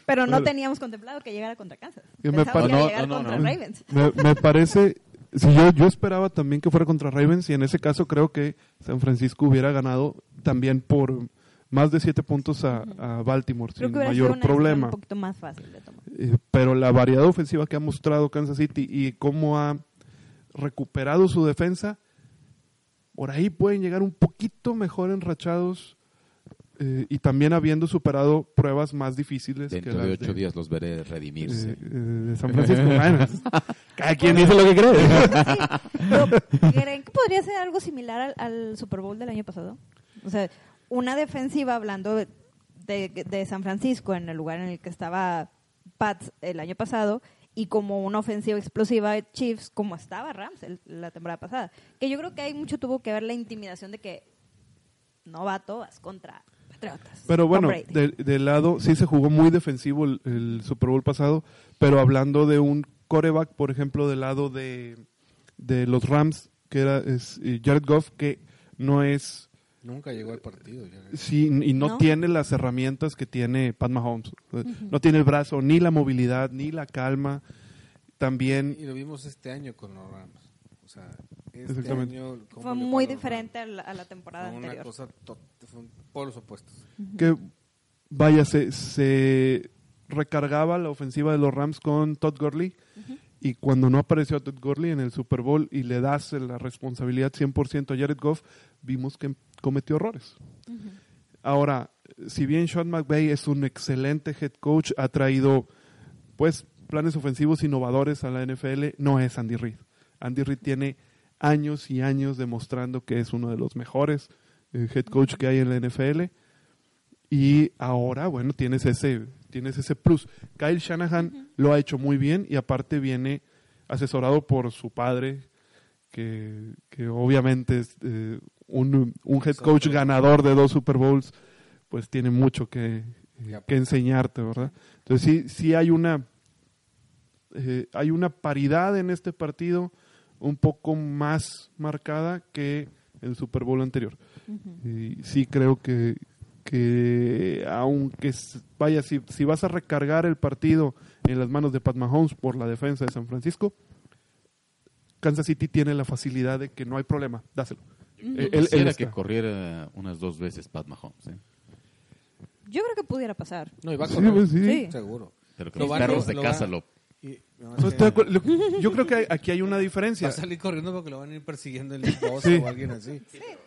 Pero no teníamos contemplado que llegara contra Kansas. Me No, no, no, contra no. Ravens. Me, me parece, si yo, yo esperaba también que fuera contra Ravens y en ese caso creo que San Francisco hubiera ganado también por más de siete puntos a, a Baltimore Creo sin que hubiera sido mayor una problema. un poquito más fácil de tomar. Eh, pero la variedad ofensiva que ha mostrado Kansas City y cómo ha recuperado su defensa, por ahí pueden llegar un poquito mejor enrachados eh, y también habiendo superado pruebas más difíciles Dentro que de ocho días los veré redimirse. eh, eh, de San Francisco. Bueno, cada quien dice lo que cree. Pero, ¿Creen que podría ser algo similar al, al Super Bowl del año pasado? O sea, una defensiva hablando de, de- de San Francisco en el lugar en el que estaba Pats el año pasado y como una ofensiva explosiva de Chiefs como estaba Rams el- la temporada pasada. Que yo creo que hay mucho tuvo que ver la intimidación de que novato vas contra Patriotas. Pero bueno, Brady. de, lado, sí se jugó muy defensivo el, el Super Bowl pasado, pero hablando de un coreback, por ejemplo, del lado de, de los Rams, que era es, Jared Goff, que no es, Nunca llegó al partido. ya. sí, y no, ¿No? tiene las herramientas que tiene Pat Mahomes. Eh, No tiene el brazo, ni la movilidad, ni la calma. También Y lo vimos este año con los Rams. O sea, este Exactamente. año... Fue muy a diferente a la, a la temporada Fue una anterior. cosa fue un- por los opuestos. que vaya se, se recargaba la ofensiva de los Rams con Todd Gurley y cuando no apareció Todd Gurley en el Super Bowl y le das la responsabilidad 100% a Jared Goff, vimos que cometió errores. Ahora, si bien Sean McVay es un excelente head coach, ha traído pues planes ofensivos innovadores a la NFL, no es Andy Reid. Andy Reid tiene años y años demostrando que es uno de los mejores eh, head coach que hay en la NFL y ahora, bueno, tienes ese, tienes ese plus. Kyle Shanahan lo ha hecho muy bien y aparte viene asesorado por su padre, que, que obviamente es eh, un, un head coach ganador de dos Super Bowls, pues tiene mucho que, eh, que enseñarte, ¿verdad? Entonces sí, sí hay una, eh, hay una paridad en este partido un poco más marcada que el Super Bowl anterior. Y sí creo que, que aunque vaya, si, si vas a recargar el partido en las manos de Pat Mahomes por la defensa de San Francisco, Kansas City tiene la facilidad de que no hay problema, dáselo. Eh, él- que corriera unas dos veces Pat Mahomes, ¿eh? Yo creo que pudiera pasar. No, va a correr. pues, sí. Sí. Seguro. pero que Lo los perros de lo casa lo... Y- no, No, estoy. Lo- Yo creo que hay- aquí hay una Va diferencia. a salir corriendo porque lo van a ir persiguiendo el boss Sí. o alguien así.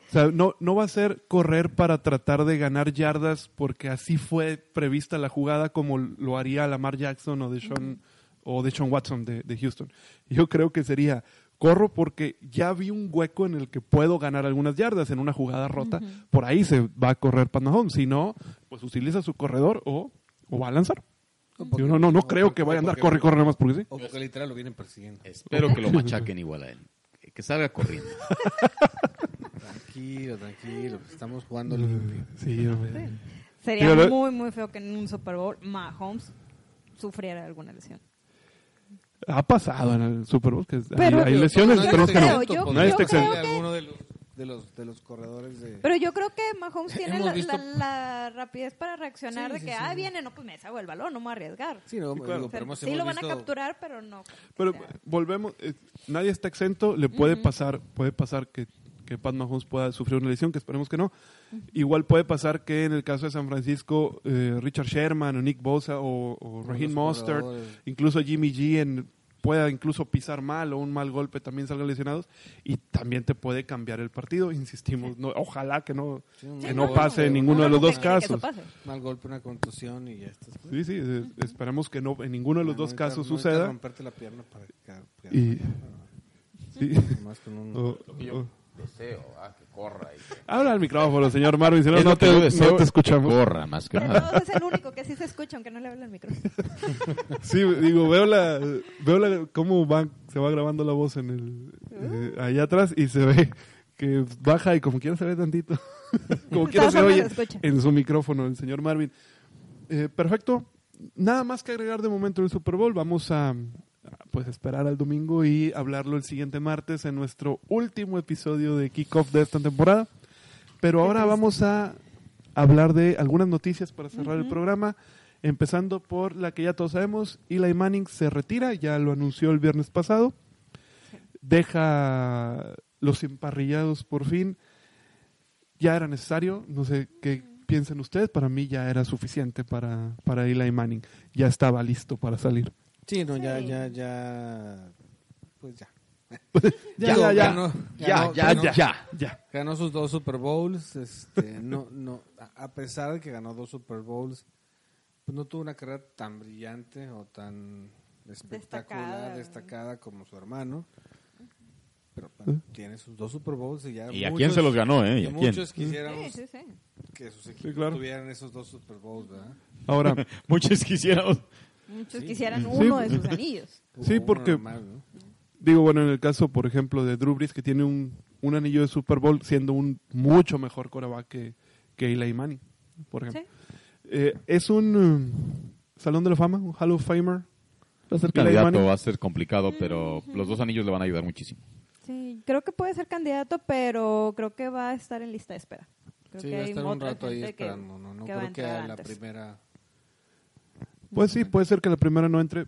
O sea, no, no va a ser correr para tratar de ganar yardas porque así fue prevista la jugada como lo haría Lamar Jackson o de Sean, o de Sean Watson de, de Houston. Yo creo que sería, corro porque ya vi un hueco en el que puedo ganar algunas yardas en una jugada rota. Por ahí se va a correr Pat Mahomes. Si no, pues utiliza su corredor o, o va a lanzar. Porque- Yo no, no, no creo porque- que vaya a andar corre, corre más porque sí. O porque literal lo vienen persiguiendo. Espero que lo machaquen igual a él. Que- salga corriendo. Tranquilo, tranquilo. Estamos jugando limpio. Sí, hombre. Sería Pero muy, muy feo que en un Super Bowl Mahomes sufriera alguna lesión. Ha pasado en el Super Bowl que hay- Pero- hay, lesiones, esperemos que no. creo, yo- Nadie está yo creo exento. De los, de los, corredores de... Pero yo creo que Mahomes tiene la, visto- la- la rapidez para reaccionar Sí, de sí, que, sí. ah, viene, no, pues me deshago el balón, no me voy a arriesgar. Sí, no, claro. digo, O sea, pero sí lo van visto- a capturar, pero no. Pero sea, volvemos, eh, nadie está exento, le puede pasar, puede pasar que, que Pat Mahomes pueda sufrir una lesión, que esperemos que no. Igual puede pasar que en el caso de San Francisco, eh, Richard Sherman o Nick Bosa o, o Raheem Mostert, incluso Jimmy G en- pueda incluso pisar mal o un mal golpe también salgan lesionados y también te puede cambiar el partido, insistimos, no, ojalá que no, Sí, que no golpe, pase en un ninguno de los dos casos. pase. Mal golpe, una contusión y ya estás. Sí, sí, esperemos que no en ninguno de los No dos casos no necesitas suceda. romperte la pierna para Y, sí. Más con un... O- o- Deseo, ah, que corra. Y que... Habla al micrófono, señor Marvin, si no, no te, no te escuchamos. Que corra más que nada. todos es el único que sí se escucha, aunque no le hable al micrófono. Sí, digo, veo la, veo la, cómo va, se va grabando la voz en el, eh, allá atrás y se ve que baja y como quiera se ve tantito, como quiera se oye en su micrófono el señor Marvin. Eh, perfecto, nada más que agregar de momento el Super Bowl, vamos a pues esperar al domingo y hablarlo el siguiente martes en nuestro último episodio de Kickoff de esta temporada. Pero ahora vamos a hablar de algunas noticias para cerrar el programa, empezando por la que ya todos sabemos, Eli Manning se retira, ya lo anunció el viernes pasado, deja los emparrillados por fin, ya era necesario, no sé qué piensen ustedes, para mí ya era suficiente para, para Eli Manning, ya estaba listo para salir. Sí, no, ya, Sí. ya, ya... Pues ya. Ya, ya, ya. ganó- Ya, ganó- ya, ganó- ya. Ya. Ganó sus dos Super Bowls. Este, no, no, a- a pesar de que ganó dos Super Bowls, pues no tuvo una carrera tan brillante o tan espectacular, Destacada. destacada, como su hermano. Pero bueno, tiene sus dos Super Bowls y ya. ¿Y a muchos- quién se los ganó, eh? ¿Y y a quién? muchos quisiéramos Sí, sí, sí. que sus equipos claro. tuvieran esos dos Super Bowls, ¿verdad? Ahora, Muchos quisiéramos. Muchos Sí. quisieran Sí, uno de sus anillos. Sí, porque-. Digo, bueno, en el caso, por ejemplo, de Drew Brees, que tiene un, un anillo de Super Bowl siendo un mucho mejor coreback que, que Eli Manning, por ejemplo. Sí. Eh, es un um, Salón de la Fama, un Hall of Famer. Va a ser Eli candidato, va a ser complicado, pero los dos anillos le van a ayudar muchísimo. Sí, creo que puede ser candidato, pero creo que va a estar en lista de espera. Creo Sí, que va a hay estar un rato ahí que- esperando. No, no que creo que a la primera. Pues sí, puede ser que la primera no entre.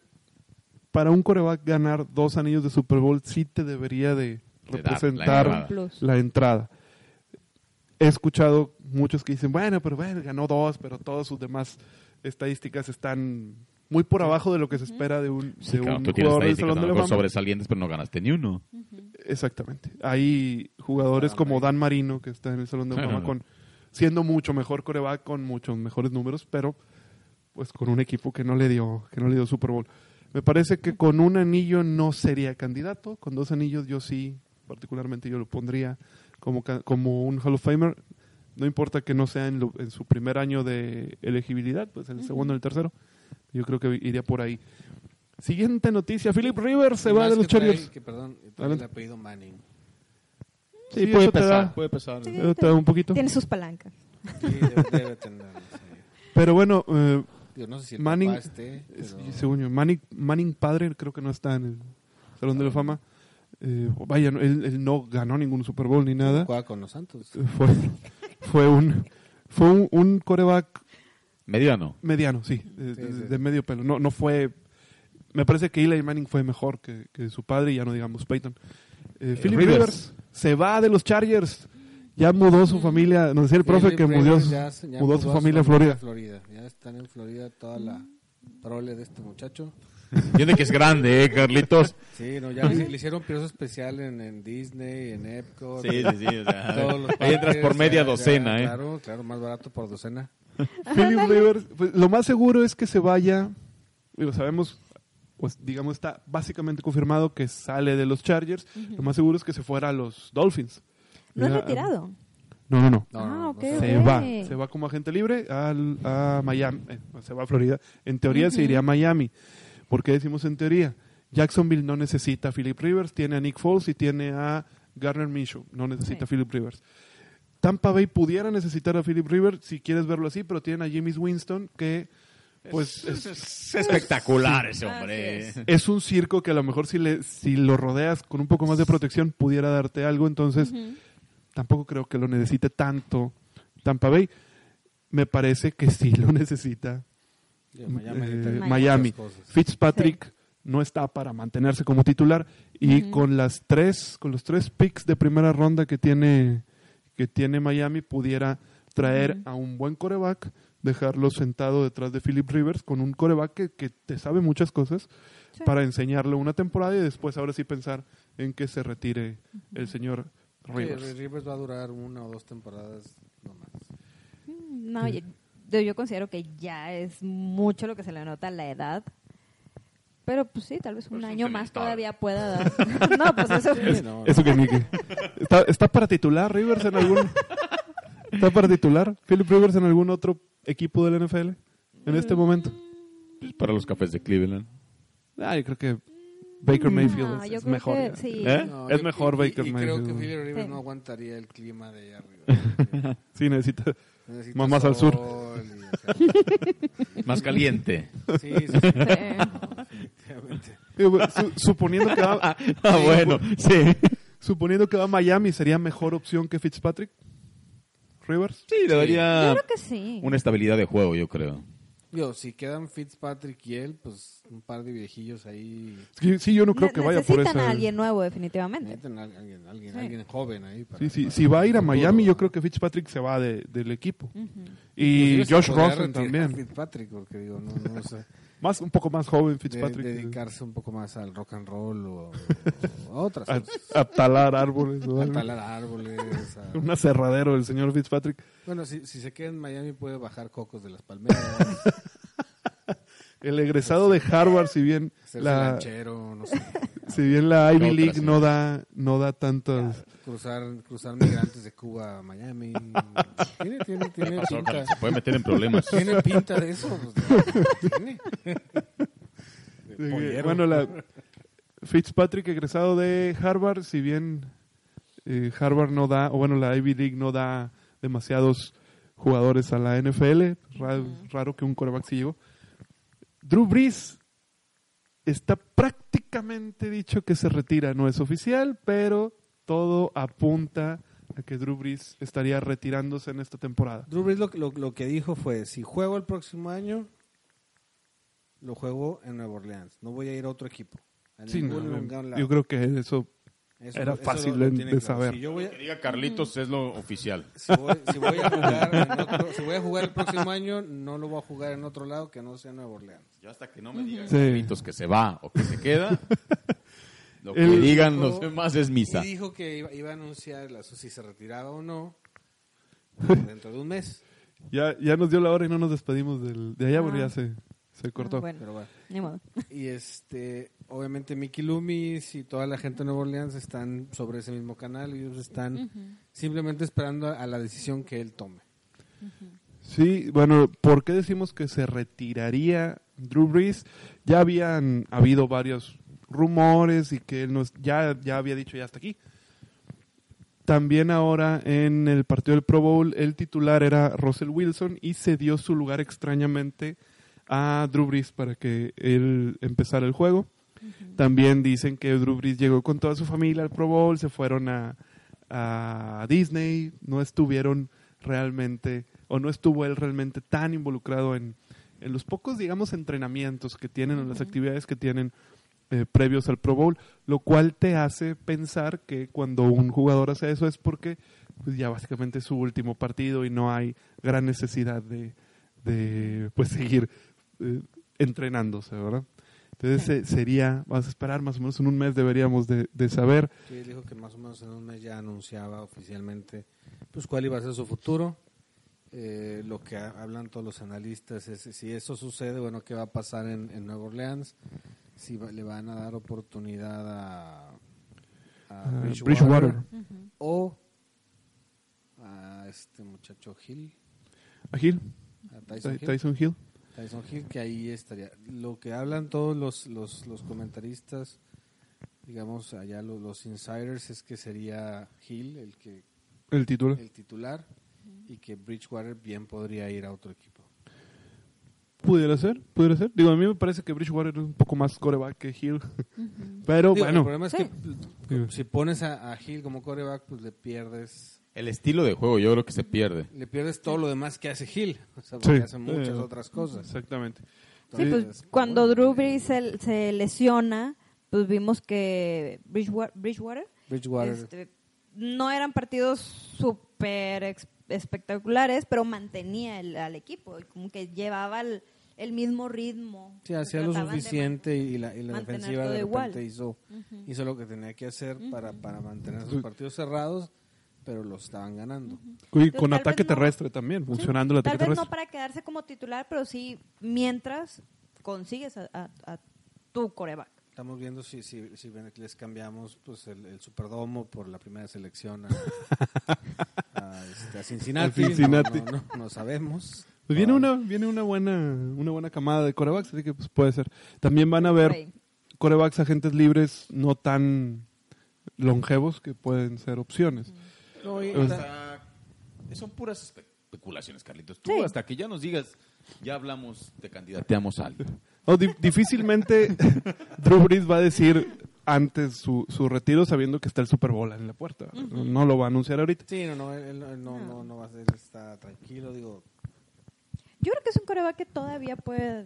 Para un coreback ganar dos anillos de Super Bowl sí te debería de De dar la representar entrada. La entrada. He escuchado muchos que dicen, bueno, pero bueno, ganó dos, pero todas sus demás estadísticas están muy por abajo de lo que se espera de un, Sí, de claro, un tú tienes jugador del Salón de la mejor Fama. sobresalientes, pero no ganaste ni uno. Exactamente. Hay jugadores Dan como. Dan Marino, que está en el Salón de la. Fama, con, siendo mucho mejor coreback, con muchos mejores números, pero pues con un equipo que no le dio, que no le dio Super Bowl. Me parece que con un anillo no sería candidato, con dos anillos yo sí, particularmente yo lo pondría como, ca- como un Hall of Famer. No importa que no sea en, lo- en su primer año de elegibilidad, pues el segundo o el tercero. Yo creo que iría por ahí. Siguiente noticia, Philip Rivers se va de los Chargers. Que, perdón, el apellido Manning. Sí, puede eso pesar, da- puede pesar. Sí. Te da un poquito. Tiene sus palancas. Sí, debe, debe tener. sí. Pero bueno, eh, Yo no sé si el Manning- papá esté, es- pero- según yo, Manning, Manning padre creo que no está en el Salón de la Fama. Eh, vaya, no, él, él no ganó ningún Super Bowl ni nada. juega con los Santos. Eh, Fue, fue un fue un, un coreback Mediano. mediano, sí, de, Sí, de- sí. de medio pelo. No, no fue. Me parece que Eli Manning fue mejor que, que su padre y ya no digamos Peyton. Eh, Philip Rivers. Rivers se va de los Chargers. Ya mudó su familia. Nos decía el profe Philip que mudó, Rivers su- ya se- ya mudó su familia a Florida. Florida. Ya están en Florida toda la prole de este muchacho. Tiene que es grande, ¿eh, Carlitos? Sí, no, ya le, le hicieron piroso especial en, en Disney, en Epcot. Sí, sí, sí. o sea, todos los ahí entras por media ya- ya, docena, ¿eh? Claro, claro, más barato por docena. Philip Rivers, pues, lo más seguro es que se vaya. Digo, sabemos, pues digamos, está básicamente confirmado que sale de los Chargers. Lo más seguro es que se fuera a los Dolphins. No es retirado. No, no, no. No, Ah, Se va, se va como agente libre al, a Miami, eh, se va a Florida. En teoría se iría a Miami. ¿Por qué decimos en teoría? Jacksonville no necesita a Philip Rivers, tiene a Nick Foles y tiene a Garner Minshew, no necesita Sí. a Philip Rivers. Tampa Bay pudiera necesitar a Philip Rivers, si quieres verlo así, pero tienen a James Winston que pues es, Es espectacular ese hombre. Es un circo que a lo mejor si, le, si lo rodeas con un poco más de protección pudiera darte algo, entonces. Tampoco creo que lo necesite tanto Tampa Bay. Me parece que sí lo necesita Miami, eh, Miami. Fitzpatrick no está para mantenerse como titular y con las tres, con los tres picks de primera ronda que tiene que tiene Miami pudiera traer a un buen coreback, dejarlo sentado detrás de Philip Rivers con un coreback que, que te sabe muchas cosas Sí. para enseñarle una temporada y después ahora sí pensar en que se retire el señor Sí, Rivers. Rivers va a durar una o dos temporadas nomás. No, yo, yo considero que ya es mucho lo que se le nota la edad. Pero pues sí, tal vez un Pues es año un más todavía pueda dar. no, pues eso. Sí, no, Eso que ni que- ¿Está, ¿Está para titular Rivers en algún ¿Está para titular Philip Rivers en algún otro equipo del NFL en este momento? Para los cafés de Cleveland. Ah, yo creo que Baker Mayfield No, es, es mejor. que sí. ¿Eh? No, Es yo- mejor y- Baker y, creo que Mayfield. Philip Rivers Sí. no aguantaría el clima de allá arriba. Sí, necesita. Necesita Más- más al sur. y, o sea, Más caliente. sí, sí, sí. Sí. No, bueno, su- suponiendo que va, Ah, bueno, sí. suponiendo que va a Miami, sería mejor opción que Fitzpatrick. Rivers. Sí, le daría Yo creo que sí. una estabilidad de juego, yo creo. Digo, si quedan Fitzpatrick y él, pues un par de viejillos ahí. Sí, sí, yo no creo Ne- que vaya por necesitan esa. a alguien nuevo, definitivamente. Necesitan a alguien, alguien, Sí. alguien joven ahí. Para, Sí, sí, para- si va a ir a Miami, yo creo que Fitzpatrick se va de- del equipo. Ujú. Y Inclusive se Josh Rosen también. Fitzpatrick, porque digo, no, no sé. Más, un poco más joven de- Fitzpatrick. dedicarse un poco más al rock and roll o, o a otras a, cosas. a talar árboles. o A talar árboles. a- Un aserradero el señor Fitzpatrick. Bueno, si, si se queda en Miami puede bajar cocos de las palmeras, El egresado de Harvard, si bien ser la, lanchero, no sé. si bien la Ivy Otra, League sí. no da, no da tantos. Cruzar, cruzar migrantes de Cuba a Miami. Tiene, tiene, tiene Pasó, pinta. Se puede meter en problemas. Tiene pinta de eso. pues, tiene. De bueno, la Fitzpatrick egresado de Harvard, si bien eh, Harvard no da, o bueno, la Ivy League no da demasiados jugadores a la NFL, ra- raro que un coreback sí llegó. Drew Brees está prácticamente dicho que se retira, no es oficial, pero todo apunta a que Drew Brees estaría retirándose en esta temporada. Drew Brees lo, lo- lo que dijo fue, si juego el próximo año, lo juego en Nueva Orleans. No voy a ir a otro equipo. Sí, no, yo creo que eso Eso- era eso fácil lo- lo de- claro. saber. Si yo voy a, Que diga Carlitos es lo oficial. si voy, si voy a jugar en otro- si voy a jugar el próximo año, no lo voy a jugar en otro lado que no sea Nueva Orleans. Yo hasta que no me digan Sí. Carlitos que se va o que se queda, lo que El- digan Dijo- los demás es misa. Y dijo que iba, iba a anunciar la- si se retiraba o no dentro de un mes. ya, ya nos dio la hora y no nos despedimos del, de allá porque Ah. ya se, se cortó. Ah, bueno, Pero bueno. ni modo. Y este, obviamente Mickey Loomis y toda la gente de Nueva Orleans están sobre ese mismo canal y ellos están simplemente esperando a, a la decisión que él tome. Sí, bueno, ¿por qué decimos que se retiraría Drew Brees? Ya habían habido varios rumores y que él nos, ya, ya había dicho ya hasta aquí. También ahora en el partido del Pro Bowl el titular era Russell Wilson y se dio su lugar extrañamente a Drew Brees para que él empezara el juego. También dicen que Drew Brees llegó con toda su familia al Pro Bowl, se fueron a, a Disney, no estuvieron realmente, o no estuvo él realmente tan involucrado en, en los pocos, digamos, entrenamientos que tienen, en las actividades que tienen eh, previos al Pro Bowl, lo cual te hace pensar que cuando un jugador hace eso es porque pues ya básicamente es su último partido y no hay gran necesidad de, de pues seguir eh, entrenándose, ¿verdad? Entonces sería, vamos a esperar más o menos en un mes deberíamos de, de saber. Sí, dijo que más o menos en un mes ya anunciaba oficialmente pues cuál iba a ser su futuro. Eh, lo que ha- hablan todos los analistas es si eso sucede, bueno, qué va a pasar en, en Nueva Orleans, si va- le van a dar oportunidad a, a Ah, Bridgewater, Bridgewater. o a este muchacho Hill, A Hill, a Tyson Ty- Hill. Tyson Hill. Tyson Hill, que ahí estaría. Lo que hablan todos los, los, los comentaristas, digamos, allá los, los insiders, es que sería Hill el que El título. el titular y que Bridgewater bien podría ir a otro equipo. Pudiera ser, pudiera ser. Digo, a mí me parece que Bridgewater es un poco más coreback que Hill. Pero Digo, el bueno, problema es que Sí. si pones a, a Hill como coreback, pues le pierdes El estilo de juego yo creo que se pierde. le pierdes todo lo demás que hace Hill, o sea, porque Sí. hace muchas Eh, otras cosas. exactamente. Sí, pues cuando Drew Brees se, se lesiona, pues vimos que Bridgewater, Bridgewater Bridgewater este, no eran partidos súper espectaculares, pero mantenía el, al equipo, y como que llevaba el, el mismo ritmo. Sí, hacía lo de suficiente y la, y la defensiva de igual. repente hizo, hizo lo que tenía que hacer para, para mantener sus partidos cerrados, pero los estaban ganando. Y con tal ataque no- terrestre también, Sí, funcionando el Tal ataque vez terrestre. no para quedarse como titular, pero sí mientras consigues a, a- a tu coreback. Estamos viendo si, si, si les cambiamos pues el, el Superdomo por la primera selección a, a, este, a Cincinnati. A Cincinnati. No, no, no, no sabemos. Pues viene una, viene una buena, una buena camada de corebacks, así que pues puede ser. También van a haber Sí. corebacks agentes libres no tan longevos que pueden ser opciones. No, y- Hasta- son puras espe- especulaciones, Carlitos. Tú Sí. hasta que ya nos digas, ya hablamos, te candidateamos a alguien. No, di- difícilmente Drew Brees va a decir antes su, su retiro sabiendo que está el Super Bowl en la puerta. No- No lo va a anunciar ahorita. sí, no, no, él, él no, no, no va a ser, está tranquilo, digo. Yo creo que es un coreback que todavía puede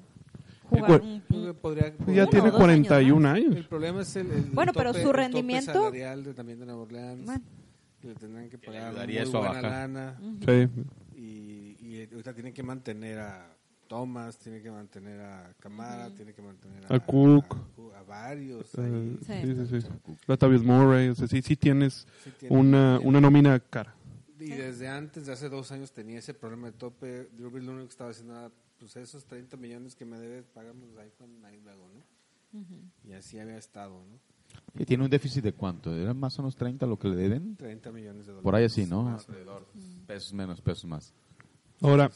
jugar un, podría- Pues ya Uno tiene o dos 41 El años. problema es el, el Bueno, pero su el tope rendimiento- salarial de, también de Nueva Orleans. Bueno. Que le tendrán que pagar ayudaría muy eso a buena bajar. lana. Sí. Y, y ahorita tienen que mantener a Thomas, tiene que mantener a Camara, tiene que mantener a, A Cook. a, a varios. Eh, ahí. sí, Sí. sí, sí. Latavius Murray, o sea, sí, sí tienes Sí tiene- una, tiene- una nómina cara. Y desde antes, de hace dos años, tenía ese problema de tope. Drew Brees lo único que estaba haciendo era, pues esos 30 millones que me debes, págamelos ahí con ahí luego, ¿no? Y así había estado, ¿no? Y tiene un déficit de cuánto? ¿Eran más o menos 30 lo que le deben? 30 millones de dólares. Por ahí así, ¿no? Más. Pesos menos, pesos más. Ahora,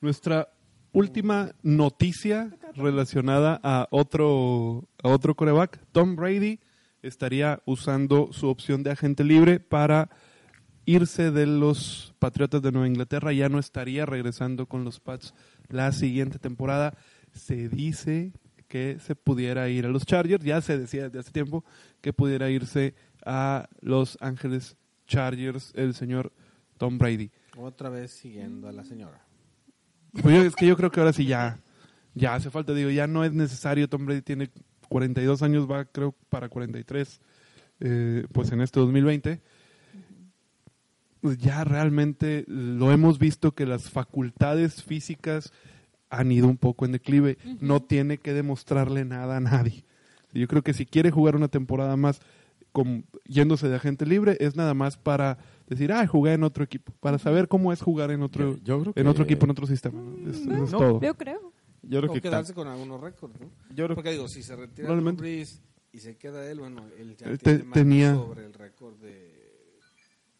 nuestra última noticia relacionada a otro, a otro coreback. Tom Brady estaría usando su opción de agente libre para irse de los Patriotas de Nueva Inglaterra. Ya no estaría regresando con los Pats la siguiente temporada. Se dice que se pudiera ir a los Chargers. Ya se decía desde hace tiempo que pudiera irse a Los Ángeles Chargers el señor Tom Brady. Otra vez siguiendo a la señora. Pues yo- es que yo creo que ahora sí ya, ya hace falta. Digo, ya no es necesario. Tom Brady tiene 42 años, va creo para 43, eh, pues en este 2020. Pues ya realmente lo hemos visto que las facultades físicas han ido un poco en declive. No tiene que demostrarle nada a nadie. Yo creo que si quiere jugar una temporada más con- yéndose de agente libre, es nada más para decir, ah, jugué en otro equipo, para saber cómo es jugar en otro, Yo- yo creo en que- otro equipo, en otro sistema. ¿no? Es- eso es No, todo. Yo creo. Yo creo o que quedarse con algunos récords, ¿no? Yo creo Porque digo, si se retira Brees y se queda él, bueno, él ya Eh, tiene te- más tenía- sobre el récord de,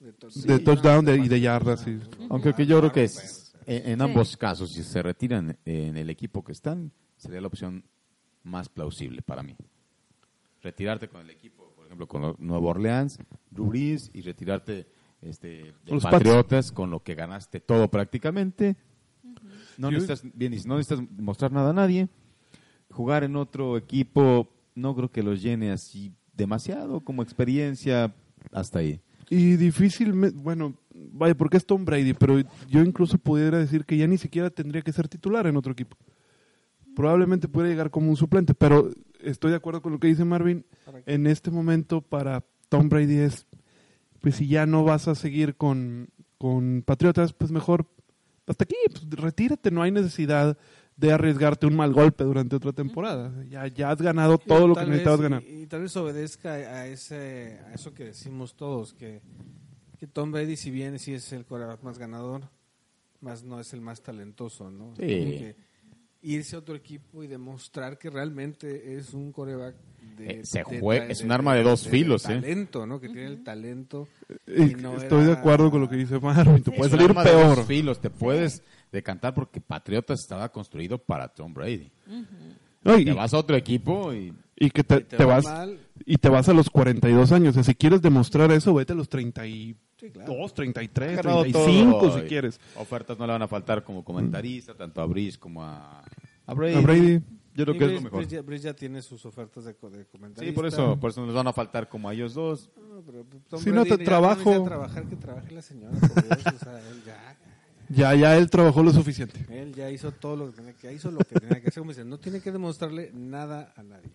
de, touchdown, de touchdown de- y de yardas, sí. Aunque que yo creo que es, pero- en, en Sí. ambos casos, si se retiran en el equipo que están, sería la opción más plausible para mí. Retirarte con el equipo, por ejemplo, con los Nuevo Orleans, Drew Brees, y retirarte este, de Los Pats. Patriotas con lo que ganaste todo prácticamente. No necesitas, bien, dices, no necesitas mostrar nada a nadie. Jugar en otro equipo no creo que los llene así demasiado como experiencia hasta ahí. Y difícilmente, bueno, vaya, porque es Tom Brady, pero yo incluso pudiera decir que ya ni siquiera tendría que ser titular en otro equipo. Probablemente pudiera llegar como un suplente, pero estoy de acuerdo con lo que dice Marvin. En este momento para Tom Brady es, pues si ya no vas a seguir con, con Patriotas, pues mejor hasta aquí, pues, retírate, no hay necesidad de arriesgarte un mal golpe durante otra temporada. Ya, ya has ganado todo Y lo que necesitabas vez- ganar. Y, y tal vez obedezca a, ese, a eso que decimos todos, que, que Tom Brady, si bien sí es el quarterback más ganador, más no es el más talentoso, ¿no? Sí. Irse a otro equipo y demostrar que realmente es un coreback de, Eh, se de- juega- es un arma de dos filos, ¿eh? talento, ¿no? Que tiene el talento. Y no Estoy de acuerdo con lo que dice Marvin, te Sí. puede Es un salir de peor. dos filos, te puedes decantar porque Patriotas estaba construido para Tom Brady. No, y, Te vas a otro equipo y y que te, Y te te va vas mal. y te vas a los 42 años. O sea, si quieres demostrar eso, vete a los 32, Sí, claro. 33, ganado 35 todo, si y quieres. Ofertas no le van a faltar como comentarista, tanto a Brice como a, a Brady. A Brady. Yo creo Y que es Breeze- lo mejor. Breeze ya, Breeze ya tiene sus ofertas de, de comentarista. Sí, por eso, por eso no les van a faltar como a ellos dos. No, pero Si no Brady te ya trabajo- necesita trabajar, que trabaje la señora, por Dios, o sea, él ya, Ya, ya él trabajó lo suficiente. él ya hizo todo lo que tenía que, hizo lo que tenía que hacer, como no tiene que demostrarle nada a nadie.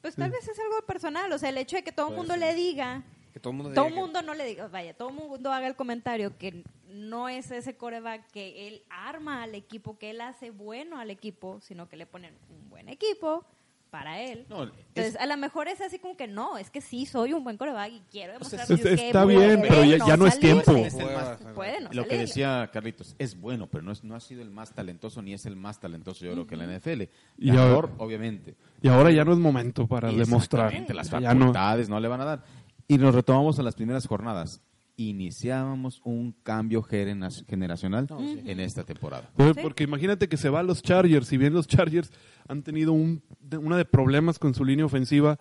Pues tal vez es algo personal, o sea, el hecho de que todo el mundo le diga, Que todo el mundo todo el diga que- mundo no le diga, vaya, todo el mundo haga el comentario que no es ese coreback que él arma al equipo, que él hace bueno al equipo, sino que le ponen un buen equipo para él. No, es- Entonces, a lo mejor es así como que no, es que sí soy un buen coreback y quiero demostrar es- que está puede bien, pero ya- ya no es tiempo. Es el más- Puede no lo que decía Carlitos, es bueno, pero no, es, no ha sido el más talentoso ni es el más talentoso yo creo que en la NFL. Y Ganador, ahora- obviamente. Y ahora ya no es momento para demostrar. Las Ya no. facultades no. le van a dar. Y nos retomamos a las primeras jornadas. Iniciábamos un cambio genera- generacional en esta temporada. Pues. Porque imagínate que se va a los Chargers, si bien los Chargers han tenido un, de- una de problemas con su línea ofensiva,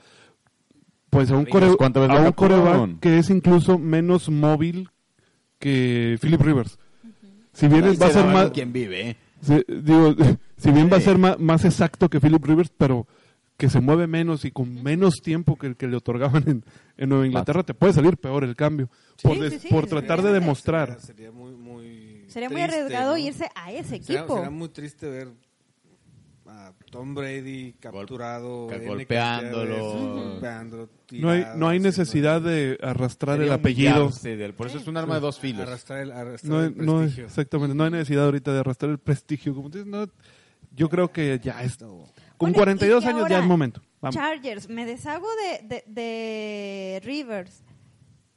pues a un, core- a un coreback que es incluso menos móvil que Philip Rivers. Si bien va a ser más, ¿Quién vive? eh? si- digo, si bien va a ser más, exacto que Philip Rivers, pero que se mueve menos y con menos tiempo que el que le otorgaban en, en Nueva Inglaterra, te puede salir peor el cambio. Sí, por sí, des- sí, por tratar de demostrar. Sería, sería muy, muy Sería muy triste, arriesgado ¿no? irse a ese equipo. Sería muy triste ver a Tom Brady capturado, Gol- golpeándolo. No hay, no hay necesidad de arrastrar el apellido. del- por eso es un arma de dos filos. Arrastrar el, arrastrar No, el no, prestigio. exactamente, no hay necesidad ahorita de arrastrar el prestigio. Como dices, no, yo creo que ya es. Con Bueno, 42 y que años ahora ya es momento. Vamos. Chargers, me deshago de, de, de Rivers.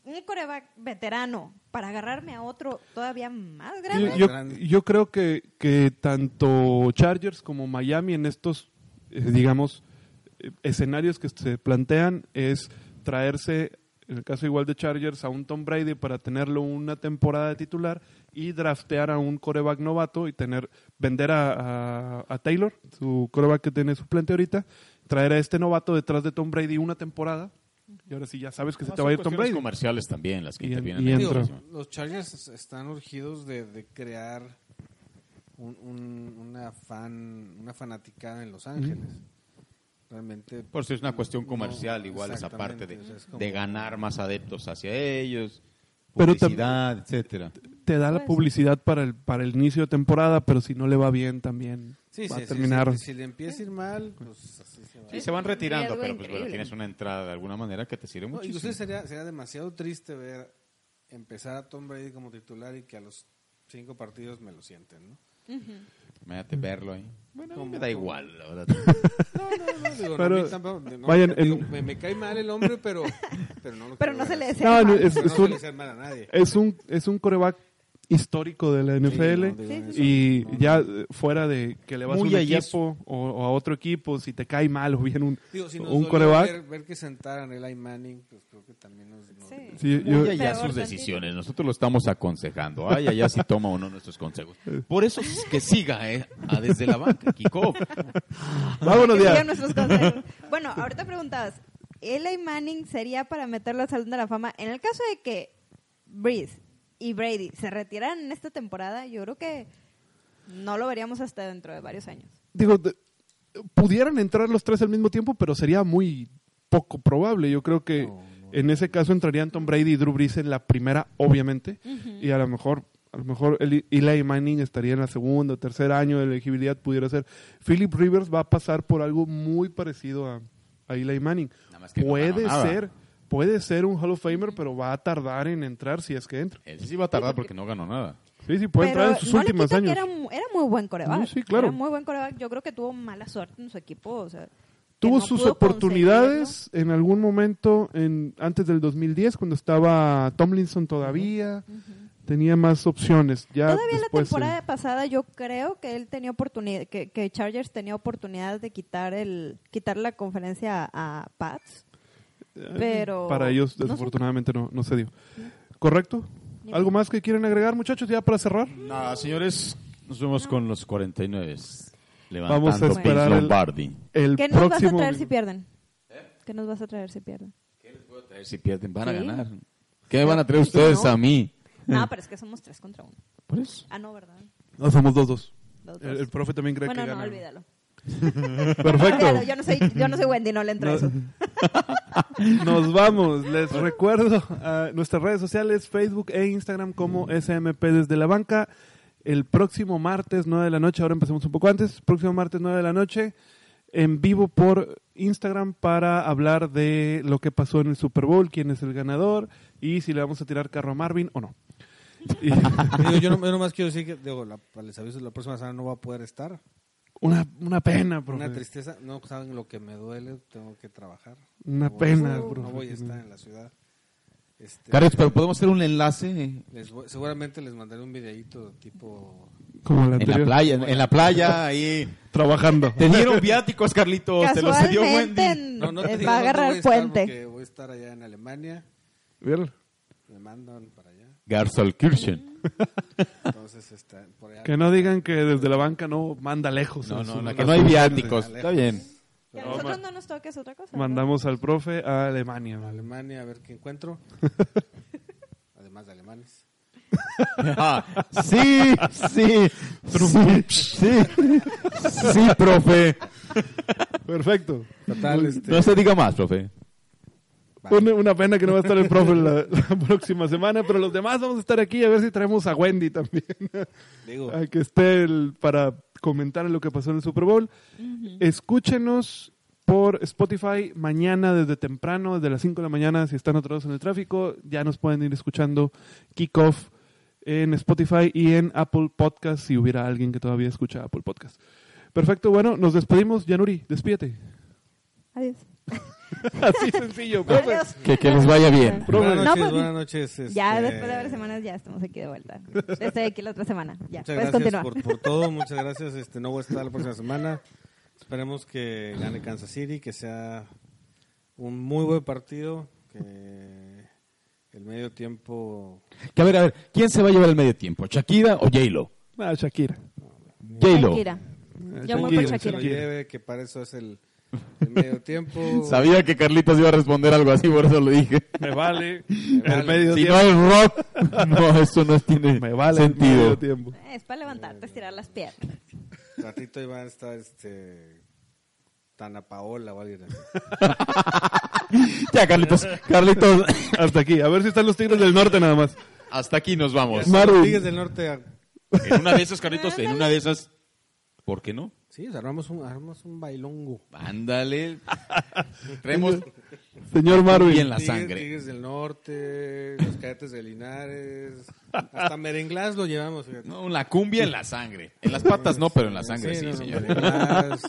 Un coreback veterano para agarrarme a otro todavía más grande. Yo, yo- grande. yo creo que, que tanto Chargers como Miami en estos, eh, digamos, eh, escenarios que se plantean es traerse en el caso igual de Chargers, a un Tom Brady para tenerlo una temporada de titular y draftear a un coreback novato y tener vender a, a- a Taylor, su coreback que tiene suplente ahorita, traer a este novato detrás de Tom Brady una temporada y ahora sí ya sabes que se te va a ir Tom Brady. comerciales también las que Y intervienen. y en Digo, entra. eso. los Chargers están urgidos de, de crear un- un- una fan una fanaticada en Los Ángeles. Realmente Por si es una cuestión no, comercial, igual esa parte de, o sea, es como- de ganar más adeptos hacia ellos, Pero publicidad, etcétera. Te da la Pues. publicidad para el para el inicio de temporada, pero si no le va bien también Sí, va sí, a terminar. sí, si le empieza a ir mal, pues así se va. Sí, se van retirando, pero pues bueno, tienes una entrada de alguna manera que te sirve No, muchísimo. inclusive sería, sería demasiado triste ver empezar a Tom Brady como titular y que a los cinco partidos me lo sienten, ¿no? Imagínate verlo ahí. Bueno, a mí Como- me da igual, la verdad. No, no, no, digo, no, Pero, a mí tampoco- no, vayan, digo, en- me, me cae mal el hombre, pero, pero no lo Pero no se le desea No, mal. es- Pero no es se un- le desea mal a nadie. Es un es un coreback histórico de la NFL Sí, y no, no. ya eh, fuera de que le vas Muy a un allá equipo o, o a otro equipo, si te cae mal o bien un, Digo, si un coreback. Ver, ver que sentaran el Manning, pues creo que también nos... Sí. Sí, Muy allá sus decisiones. Nosotros lo estamos aconsejando. Ay, allá sí toma uno nuestros consejos. Por eso es que siga, ¿eh? A desde la banca, Kiko. Vámonos ya. bueno, ahorita preguntabas, ¿Eli Manning sería para meterlo al Salón de la Fama? En el caso de que Breeze y Brady se retiraran en esta temporada, yo creo que no lo veríamos hasta dentro de varios años. Digo, de- pudieran entrar los tres al mismo tiempo, pero sería muy poco probable. Yo creo que No, no. en ese caso entrarían Tom Brady y Drew Brees en la primera, obviamente, y a lo mejor a lo mejor Eli- Manning estaría en la segunda o tercer año de elegibilidad pudiera ser. Philip Rivers va a pasar por algo muy parecido a, a Eli Manning. Nada más que no puede nada. ser, puede ser un Hall of Famer, pero va a tardar en entrar si es que entra. Él sí va a tardar porque no ganó nada. Sí, sí, puede Pero entrar en sus no últimos años. que era, mu- era muy buen coreback. Sí, sí, claro. Era muy buen coreback. Yo creo que tuvo mala suerte en su equipo. O sea, Tuvo no sus oportunidades en algún momento en antes del 2010 cuando estaba Tomlinson todavía tenía más opciones ya Todavía la después, temporada eh, pasada yo creo que él tenía oportunidad, que, que Chargers tenía oportunidad de quitar el quitar la conferencia a, a Pats, pero para ellos no desafortunadamente no, no se dio correcto algo más que quieren agregar muchachos ya para cerrar Nada, señores, nos vemos con los 49. Vamos a Levantando esperar el- el ¿Qué nos vas a traer si pierden? ¿Qué nos vas a traer si pierden? ¿Qué les puedo traer si pierden? Van a Sí. ganar. ¿Qué me van a traer ustedes No. a mí? No, pero es que somos tres contra uno. Por eso. Ah, no, ¿verdad? no somos dos dos el, dos. el profe también cree bueno, que no, gana olvídalo. perfecto Olvídalo, Yo no soy, yo no soy Wendy, no le entro a eso. Nos vamos. Les recuerdo a nuestras redes sociales, Facebook e Instagram como SMP desde la banca. El próximo martes 9 de la noche, ahora empecemos un poco antes, próximo martes 9 de la noche, en vivo por Instagram para hablar de lo que pasó en el Super Bowl, quién es el ganador y si le vamos a tirar carro a Marvin o no. Y yo, no, yo nomás quiero decir que, digo, la, les aviso, la próxima semana no va a poder estar. Una, una pena, profe. Una tristeza, no saben lo que me duele, tengo que trabajar. Una No a pena, estar- profe. No voy a estar en la ciudad. Este, Carlos, pero podemos hacer un enlace les voy- seguramente les mandaré un videíto tipo... Como la en la playa, en, en la playa, ahí. Trabajando. Te dieron viáticos, Carlitos, te los dio Casualmente Wendy. en- No, no te eh, digo va a agarrar voy a el estar puente. Voy a estar allá en Alemania, ¿Vieron? me mandan para allá. Garsolkirchen. Entonces, está por allá. Que no digan que desde la banca no manda lejos. No, a no, no, que no hay viáticos. Está bien. Que a No, nosotros no nos toques otra cosa. Mandamos al profe a Alemania. Alemania a ver qué encuentro. Además de alemanes. Ah, sí, sí, sí, sí, sí, profe. Perfecto. Total, este, No se diga más, profe. Una, una pena que no va a estar el profe la, la próxima semana, pero los demás vamos a estar aquí a ver si traemos a Wendy también. digo, a que esté el- para comentar lo que pasó en el Super Bowl. Escúchenos por Spotify mañana desde temprano, desde las 5 de la mañana, si están atrasados en el tráfico, ya nos pueden ir escuchando Kickoff en Spotify y en Apple Podcast, si hubiera alguien que todavía escucha Apple Podcast. Perfecto, bueno, nos despedimos. Yanuri, despídete. Adiós. Así sencillo, profe. Que, que les vaya bien. Profe. buenas No, pues, buenas noches. Ya este, después de varias semanas ya estamos aquí de vuelta. Estoy aquí la otra semana. Ya, Muchas puedes gracias continuar. por, por todo, muchas gracias. Este, no voy a estar la próxima semana. Esperemos que gane Kansas City, que sea un muy buen partido, que El medio tiempo. Que a ver, a ver, ¿quién se va a llevar el medio tiempo? ¿Shakira o J-Lo? Ah, Shakira. J-Lo. Shakira. Eh, Yo voy por que se lo Shakira. lleve, que para eso es el, el medio tiempo. Sabía que Carlitos iba a responder algo así, por eso lo dije. Me vale. vale. El medio Si tiempo. no es rock, no, eso no tiene Me vale el sentido. medio tiempo. Eh, Es para levantarte, estirar las piernas. ratito iban a estar este. Tana Paola o alguien así. Ya, Carlitos, Carlitos, Hasta aquí. A ver si están los Tigres del Norte nada más. hasta aquí nos vamos. Marvin. Tigres del Norte. En una de esas, Carlitos, en una de esas, ¿por qué no? Sí, o sea, armamos un, armamos un bailongo. Ándale. Traemos Señor Marvin. bien la Tigres- sangre. Tigres del Norte, los cadetes de Linares. Hasta merenglás lo llevamos. fíjate. No, la cumbia en la sangre. En las patas no, pero en la sangre sí, no, señor. merenglás,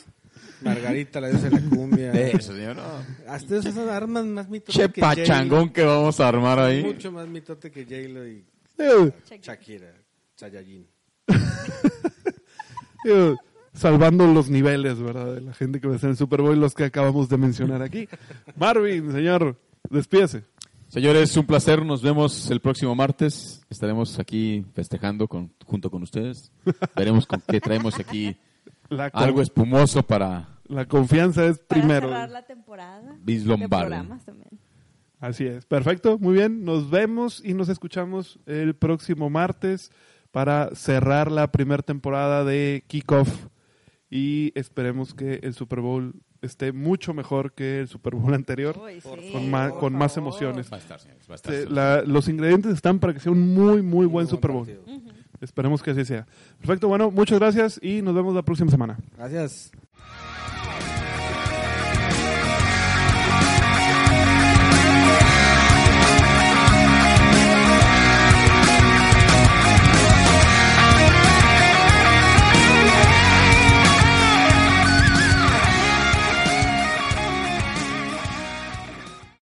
Margarita, la diosa de la cumbia. Eso, señor. no. Hasta esas arman más mitote Che que pachangón que vamos a armar ahí. Mucho más mitote que J-Lo y Eh, Shakira. Saiyajin. salvando los niveles, ¿verdad? De la gente que va a estar en el Super Bowl, los que acabamos de mencionar aquí. Marvin, señor, despídese. Señores, un placer. Nos vemos el próximo martes. Estaremos aquí festejando con, junto con ustedes. Veremos con qué traemos aquí La, con- algo espumoso para la confianza es Para primero. cerrar la temporada. Así es. Perfecto, muy bien. Nos vemos y nos escuchamos el próximo martes para cerrar la primera temporada de Kickoff. Y esperemos que el Super Bowl esté mucho mejor que el Super Bowl anterior, Uy, sí, con, más, con más emociones. Va a estar, señores. Va a estar. Se- la- los ingredientes están para que sea un muy, muy buen Muy Super Bowl. partido. Esperemos que así sea. Perfecto, bueno, muchas gracias y nos vemos la próxima semana. Gracias.